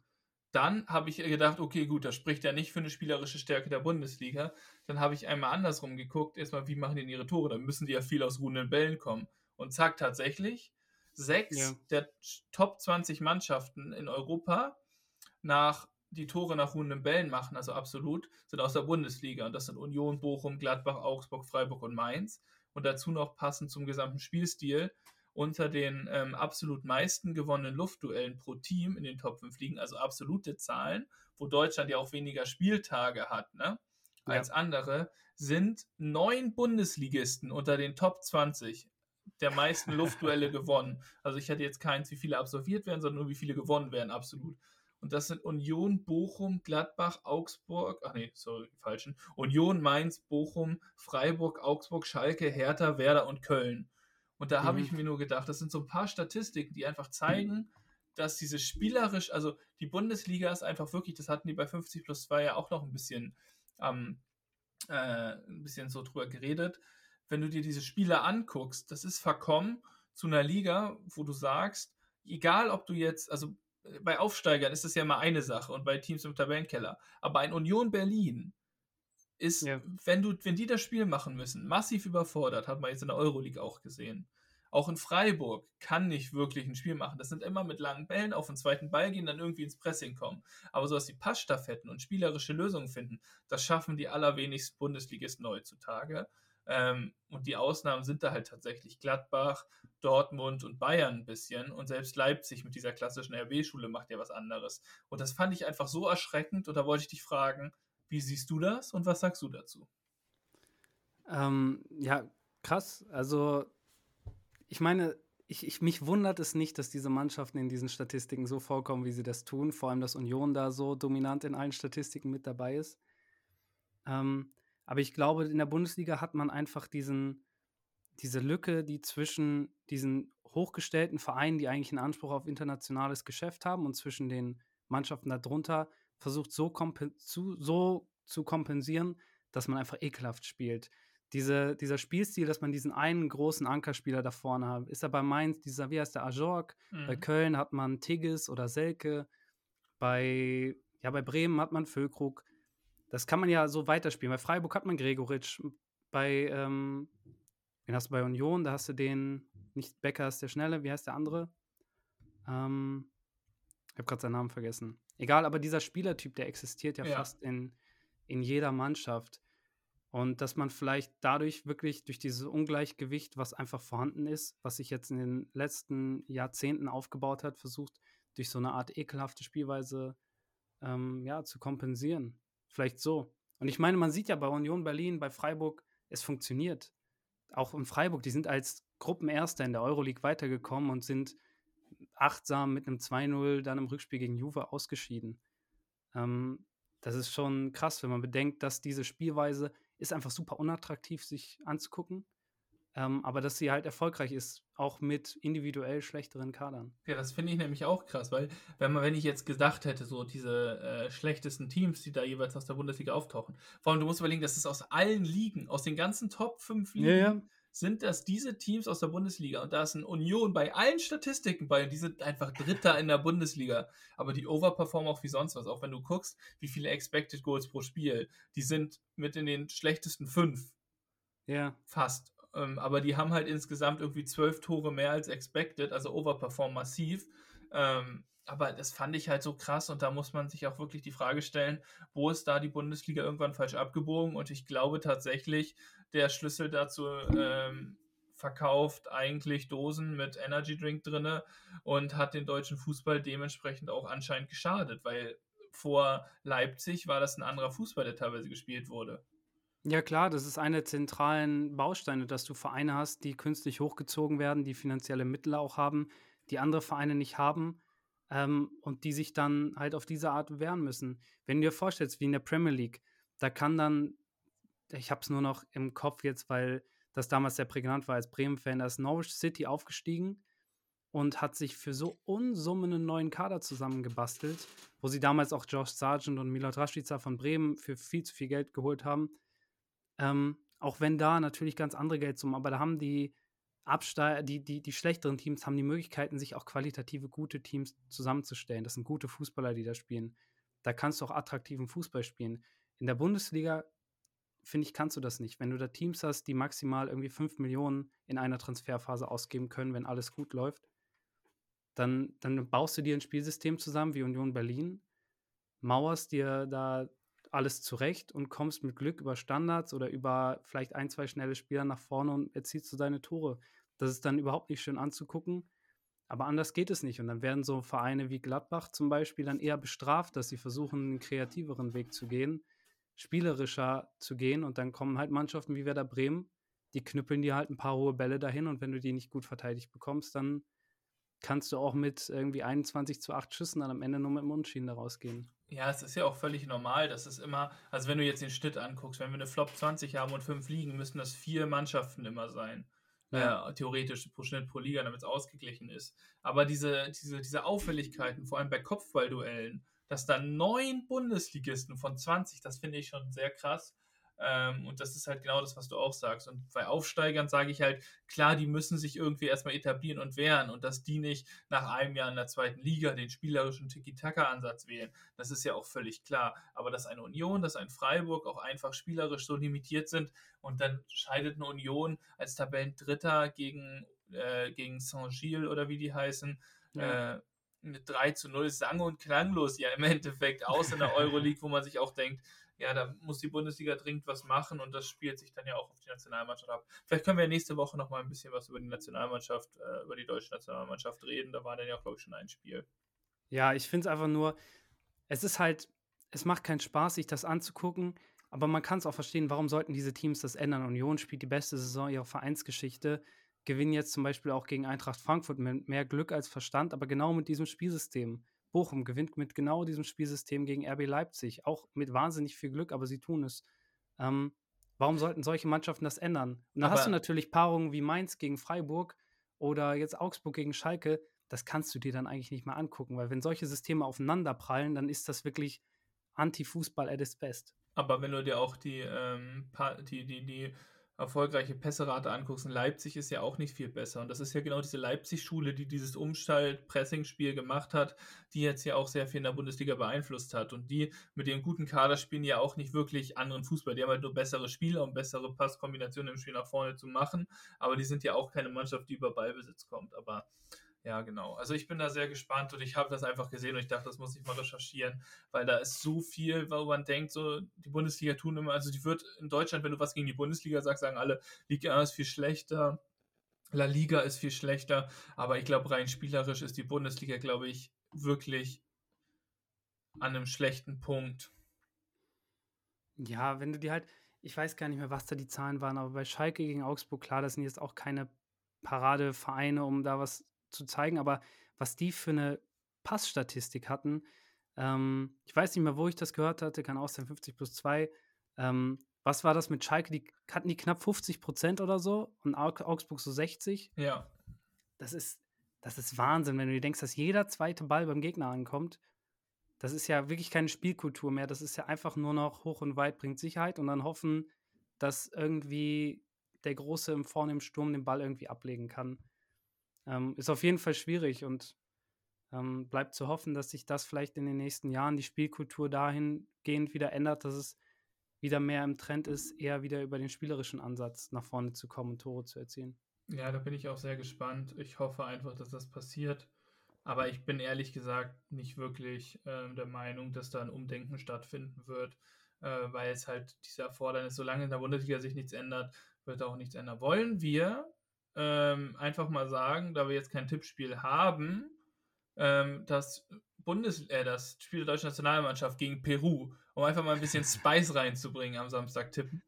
Dann habe ich gedacht, okay, gut, das spricht ja nicht für eine spielerische Stärke der Bundesliga. Dann habe ich einmal andersrum geguckt, erstmal, wie machen die denn ihre Tore? Dann müssen die ja viel aus ruhenden Bällen kommen. Und zack, tatsächlich, sechs ja. der Top 20 Mannschaften in Europa nach die Tore nach ruhenden Bällen machen, also absolut, sind aus der Bundesliga. Und das sind Union, Bochum, Gladbach, Augsburg, Freiburg und Mainz und dazu noch passend zum gesamten Spielstil unter den ähm, absolut meisten gewonnenen Luftduellen pro Team in den Top 5 liegen, also absolute Zahlen, wo Deutschland ja auch weniger Spieltage hat, ne? Als ja. andere, sind neun Bundesligisten unter den Top 20 der meisten Luftduelle gewonnen. Also ich hätte jetzt keins, wie viele absolviert werden, sondern nur wie viele gewonnen werden, absolut. Und das sind Union, Bochum, Gladbach, Augsburg, ach nee, sorry, falschen. Union, Mainz, Bochum, Freiburg, Augsburg, Schalke, Hertha, Werder und Köln. Und da mhm. habe ich mir nur gedacht, das sind so ein paar Statistiken, die einfach zeigen, dass diese spielerisch, also die Bundesliga ist einfach wirklich, das hatten die bei 50 plus 2 ja auch noch ein bisschen, ähm, äh, ein bisschen so drüber geredet. Wenn du dir diese Spieler anguckst, das ist verkommen zu einer Liga, wo du sagst, egal ob du jetzt, also bei Aufsteigern ist das ja immer eine Sache und bei Teams im Tabellenkeller. Aber ein Union Berlin ist, ja. wenn du, wenn die das Spiel machen müssen, massiv überfordert, hat man jetzt in der Euroleague auch gesehen. Auch in Freiburg kann nicht wirklich ein Spiel machen. Das sind immer mit langen Bällen auf den zweiten Ball gehen, dann irgendwie ins Pressing kommen. Aber so dass die Passstaffetten und spielerische Lösungen finden, das schaffen die allerwenigsten Bundesligisten heutzutage. Ähm, und die Ausnahmen sind da halt tatsächlich Gladbach, Dortmund und Bayern ein bisschen. Und selbst Leipzig mit dieser klassischen RB-Schule macht ja was anderes. Und das fand ich einfach so erschreckend. Und da wollte ich dich fragen, wie siehst du das und was sagst du dazu? Ähm, ja, krass. Also, ich meine, ich, ich, mich wundert es nicht, dass diese Mannschaften in diesen Statistiken so vorkommen, wie sie das tun. Vor allem, dass Union da so dominant in allen Statistiken mit dabei ist. Ähm, aber ich glaube, in der Bundesliga hat man einfach diesen, diese Lücke, die zwischen diesen hochgestellten Vereinen, die eigentlich einen Anspruch auf internationales Geschäft haben, und zwischen den Mannschaften darunter, versucht so, zu, so zu kompensieren, dass man einfach ekelhaft spielt. Diese, dieser Spielstil, dass man diesen einen großen Ankerspieler da vorne hat, ist er bei Mainz, dieser, wie heißt der, Ajorg, mhm. bei Köln hat man Tigges oder Selke, bei, ja, bei Bremen hat man Füllkrug. Das kann man ja so weiterspielen. Bei Freiburg hat man Gregoritsch. Bei, ähm, wen hast du bei Union? Da hast du den, nicht Becker ist der Schnelle, wie heißt der andere? Ähm, ich habe gerade seinen Namen vergessen. Egal, aber dieser Spielertyp, der existiert ja, ja, fast in, in jeder Mannschaft. Und dass man vielleicht dadurch wirklich durch dieses Ungleichgewicht, was einfach vorhanden ist, was sich jetzt in den letzten Jahrzehnten aufgebaut hat, versucht, durch so eine Art ekelhafte Spielweise ähm, ja, zu kompensieren. Vielleicht so. Und ich meine, man sieht ja bei Union Berlin, bei Freiburg, es funktioniert. Auch in Freiburg, die sind als Gruppenerster in der Euroleague weitergekommen und sind achtsam mit einem 2-0 dann im Rückspiel gegen Juve ausgeschieden. Ähm, das ist schon krass, wenn man bedenkt, dass diese Spielweise ist einfach super unattraktiv, sich anzugucken. Ähm, aber dass sie halt erfolgreich ist, auch mit individuell schlechteren Kadern. Ja, das finde ich nämlich auch krass, weil wenn man, wenn ich jetzt gedacht hätte, so diese äh, schlechtesten Teams, die da jeweils aus der Bundesliga auftauchen, vor allem du musst überlegen, das ist aus allen Ligen, aus den ganzen Top 5 Ligen, ja, ja. sind das diese Teams aus der Bundesliga und da ist ein Union bei allen Statistiken bei die sind einfach Dritter in der Bundesliga, aber die overperformen auch wie sonst was, auch wenn du guckst, wie viele Expected Goals pro Spiel, die sind mit in den schlechtesten fünf. Ja. Fast. Ähm, aber die haben halt insgesamt irgendwie zwölf Tore mehr als expected, also overperform massiv. Ähm, aber das fand ich halt so krass und da muss man sich auch wirklich die Frage stellen, wo ist da die Bundesliga irgendwann falsch abgebogen? Und ich glaube tatsächlich, der Schlüssel dazu ähm, verkauft eigentlich Dosen mit Energy Drink drinne und hat den deutschen Fußball dementsprechend auch anscheinend geschadet, weil vor Leipzig war das ein anderer Fußball, der teilweise gespielt wurde. Ja klar, das ist eine der zentralen Bausteine, dass du Vereine hast, die künstlich hochgezogen werden, die finanzielle Mittel auch haben, die andere Vereine nicht haben ähm, und die sich dann halt auf diese Art wehren müssen. Wenn du dir vorstellst, wie in der Premier League, da kann dann, ich habe es nur noch im Kopf jetzt, weil das damals sehr prägnant war als Bremen-Fan, da ist Norwich City aufgestiegen und hat sich für so Unsummen einen neuen Kader zusammengebastelt, wo sie damals auch Josh Sargent und Milot Rashica von Bremen für viel zu viel Geld geholt haben ähm, auch wenn da natürlich ganz andere Geldsummen, aber da haben die Absteiger, die, die, die schlechteren Teams haben die Möglichkeiten, sich auch qualitative gute Teams zusammenzustellen. Das sind gute Fußballer, die da spielen. Da kannst du auch attraktiven Fußball spielen. In der Bundesliga, finde ich, kannst du das nicht. Wenn du da Teams hast, die maximal irgendwie 5 Millionen in einer Transferphase ausgeben können, wenn alles gut läuft, dann, dann baust du dir ein Spielsystem zusammen wie Union Berlin, mauerst dir da alles zurecht und kommst mit Glück über Standards oder über vielleicht ein, zwei schnelle Spieler nach vorne und erzielst du deine Tore. Das ist dann überhaupt nicht schön anzugucken. Aber anders geht es nicht. Und dann werden so Vereine wie Gladbach zum Beispiel dann eher bestraft, dass sie versuchen, einen kreativeren Weg zu gehen, spielerischer zu gehen. Und dann kommen halt Mannschaften wie Werder Bremen, die knüppeln dir halt ein paar hohe Bälle dahin. Und wenn du die nicht gut verteidigt bekommst, dann kannst du auch mit irgendwie 21 zu 8 Schüssen dann am Ende nur mit dem Unschien daraus gehen. Ja, es ist ja auch völlig normal, dass es immer, also wenn du jetzt den Schnitt anguckst, wenn wir eine Flop 20 haben und fünf liegen, müssen das vier Mannschaften immer sein. Ja. Äh, theoretisch pro Schnitt pro Liga, damit es ausgeglichen ist. Aber diese, diese, diese Auffälligkeiten, vor allem bei Kopfballduellen, dass da neun Bundesligisten von 20, das finde ich schon sehr krass. Ähm, und das ist halt genau das, was du auch sagst. Und bei Aufsteigern sage ich halt, klar, die müssen sich irgendwie erstmal etablieren und wehren und dass die nicht nach einem Jahr in der zweiten Liga den spielerischen Tiki-Taka-Ansatz wählen, das ist ja auch völlig klar. Aber dass eine Union, dass ein Freiburg auch einfach spielerisch so limitiert sind und dann scheidet eine Union als Tabellendritter gegen, äh, gegen Saint-Gilles oder wie die heißen, ja. äh, mit 3 zu 0 sang- und klanglos ja im Endeffekt aus in der Euroleague, wo man sich auch denkt, ja, da muss die Bundesliga dringend was machen und das spielt sich dann ja auch auf die Nationalmannschaft ab. Vielleicht können wir nächste Woche noch mal ein bisschen was über die Nationalmannschaft, äh, über die deutsche Nationalmannschaft reden. Da war dann ja, glaube ich, schon ein Spiel. Ja, ich finde es einfach nur, es ist halt, es macht keinen Spaß, sich das anzugucken, aber man kann es auch verstehen, warum sollten diese Teams das ändern. Union spielt die beste Saison ihrer Vereinsgeschichte, gewinnen jetzt zum Beispiel auch gegen Eintracht Frankfurt mit mehr Glück als Verstand, aber genau mit diesem Spielsystem. Bochum gewinnt mit genau diesem Spielsystem gegen RB Leipzig, auch mit wahnsinnig viel Glück, aber sie tun es. Ähm, warum sollten solche Mannschaften das ändern? Und dann hast du natürlich Paarungen wie Mainz gegen Freiburg oder jetzt Augsburg gegen Schalke. Das kannst du dir dann eigentlich nicht mehr angucken, weil wenn solche Systeme aufeinander prallen, dann ist das wirklich Anti-Fußball at its best. Aber wenn du dir auch die, ähm, die, die, die erfolgreiche Pässerate anguckst, in Leipzig ist ja auch nicht viel besser. Und das ist ja genau diese Leipzig-Schule, die dieses Umstalt-Pressing-Spiel gemacht hat, die jetzt ja auch sehr viel in der Bundesliga beeinflusst hat. Und die mit dem guten Kader spielen ja auch nicht wirklich anderen Fußball. Die haben halt nur bessere Spieler, um bessere Passkombinationen im Spiel nach vorne zu machen. Aber die sind ja auch keine Mannschaft, die über Ballbesitz kommt. Aber ja, genau. Also ich bin da sehr gespannt und ich habe das einfach gesehen und ich dachte, das muss ich mal recherchieren, weil da ist so viel, wo man denkt, so die Bundesliga tun immer, also die wird in Deutschland, wenn du was gegen die Bundesliga sagst, sagen alle, Liga ist viel schlechter, La Liga ist viel schlechter, aber ich glaube, rein spielerisch ist die Bundesliga, glaube ich, wirklich an einem schlechten Punkt. Ja, wenn du dir halt, ich weiß gar nicht mehr, was da die Zahlen waren, aber bei Schalke gegen Augsburg, klar, das sind jetzt auch keine Paradevereine, um da was zu zeigen, aber was die für eine Passstatistik hatten, ähm, ich weiß nicht mehr, wo ich das gehört hatte, kann auch sein 50 plus 2. Ähm, was war das mit Schalke? Die hatten die knapp 50 Prozent oder so und Augsburg so 60. Ja. Das ist, das ist Wahnsinn, wenn du dir denkst, dass jeder zweite Ball beim Gegner ankommt. Das ist ja wirklich keine Spielkultur mehr. Das ist ja einfach nur noch hoch und weit bringt Sicherheit und dann hoffen, dass irgendwie der Große im vorne im Sturm den Ball irgendwie ablegen kann. Ähm, ist auf jeden Fall schwierig und ähm, bleibt zu hoffen, dass sich das vielleicht in den nächsten Jahren die Spielkultur dahingehend wieder ändert, dass es wieder mehr im Trend ist, eher wieder über den spielerischen Ansatz nach vorne zu kommen und Tore zu erzielen. Ja, da bin ich auch sehr gespannt. Ich hoffe einfach, dass das passiert. Aber ich bin ehrlich gesagt nicht wirklich äh, der Meinung, dass da ein Umdenken stattfinden wird, äh, weil es halt diese Erfordernis, solange in der Bundesliga sich nichts ändert, wird auch nichts ändern. Wollen wir ähm, einfach mal sagen, da wir jetzt kein Tippspiel haben, ähm, das Bundes äh, das Spiel der deutschen Nationalmannschaft gegen Peru, um einfach mal ein bisschen Spice reinzubringen am Samstag tippen.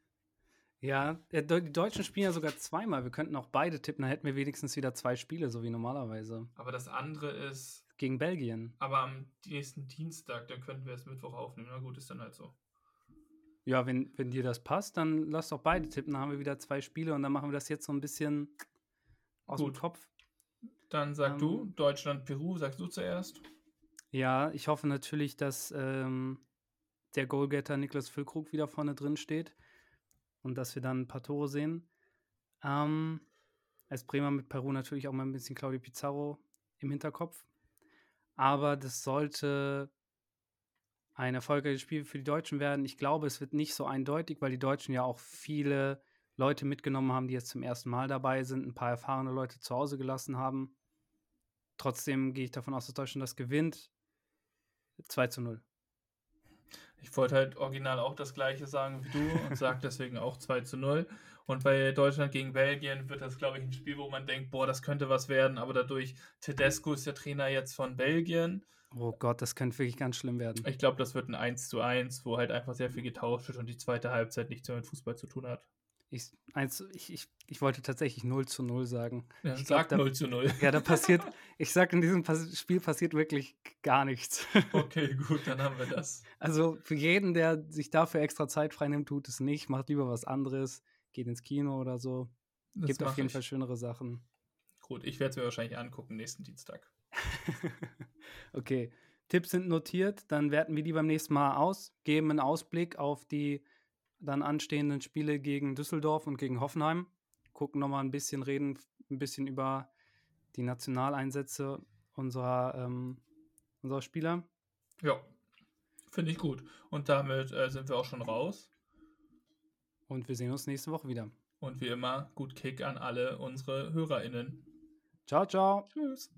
Ja, die Deutschen spielen ja sogar zweimal. Wir könnten auch beide tippen, dann hätten wir wenigstens wieder zwei Spiele, so wie normalerweise. Aber das andere ist. Gegen Belgien. Aber am nächsten Dienstag, dann könnten wir es Mittwoch aufnehmen. Na gut, ist dann halt so. Ja, wenn, wenn dir das passt, dann lass doch beide tippen. Dann haben wir wieder zwei Spiele und dann machen wir das jetzt so ein bisschen aus gut. dem Kopf. Dann sag ähm, du, Deutschland, Peru, sagst du zuerst. Ja, ich hoffe natürlich, dass ähm, der Goalgetter Niklas Füllkrug wieder vorne drin steht und dass wir dann ein paar Tore sehen. Ähm, als Bremer mit Peru natürlich auch mal ein bisschen Claudio Pizarro im Hinterkopf. Aber das sollte ein erfolgreiches Spiel für die Deutschen werden. Ich glaube, es wird nicht so eindeutig, weil die Deutschen ja auch viele Leute mitgenommen haben, die jetzt zum ersten Mal dabei sind, ein paar erfahrene Leute zu Hause gelassen haben. Trotzdem gehe ich davon aus, dass Deutschland das gewinnt. 2 zu 0. Ich wollte halt original auch das gleiche sagen wie du und sage deswegen auch 2 zu 0. Und bei Deutschland gegen Belgien wird das, glaube ich, ein Spiel, wo man denkt, boah, das könnte was werden, aber dadurch, Tedesco ist der Trainer jetzt von Belgien. Oh Gott, das könnte wirklich ganz schlimm werden. Ich glaube, das wird ein 1 zu 1, wo halt einfach sehr viel getauscht wird und die zweite Halbzeit nichts mehr mit Fußball zu tun hat. Ich, eins, ich, ich, ich wollte tatsächlich 0 zu 0 sagen. Ja, ich sag glaub, da, 0 zu 0. Ja, da passiert, ich sag, in diesem Spiel passiert wirklich gar nichts. Okay, gut, dann haben wir das. Also für jeden, der sich dafür extra Zeit freinimmt, tut es nicht, macht lieber was anderes, geht ins Kino oder so. Das Gibt auf jeden ich. Fall schönere Sachen. Gut, ich werde es mir wahrscheinlich angucken nächsten Dienstag. okay, Tipps sind notiert, dann werten wir die beim nächsten Mal aus, geben einen Ausblick auf die dann anstehenden Spiele gegen Düsseldorf und gegen Hoffenheim. Gucken nochmal ein bisschen, reden ein bisschen über die Nationaleinsätze unserer, ähm, unserer Spieler. Ja, finde ich gut. Und damit äh, sind wir auch schon raus. Und wir sehen uns nächste Woche wieder. Und wie immer, gut Kick an alle unsere HörerInnen. Ciao, ciao. Tschüss.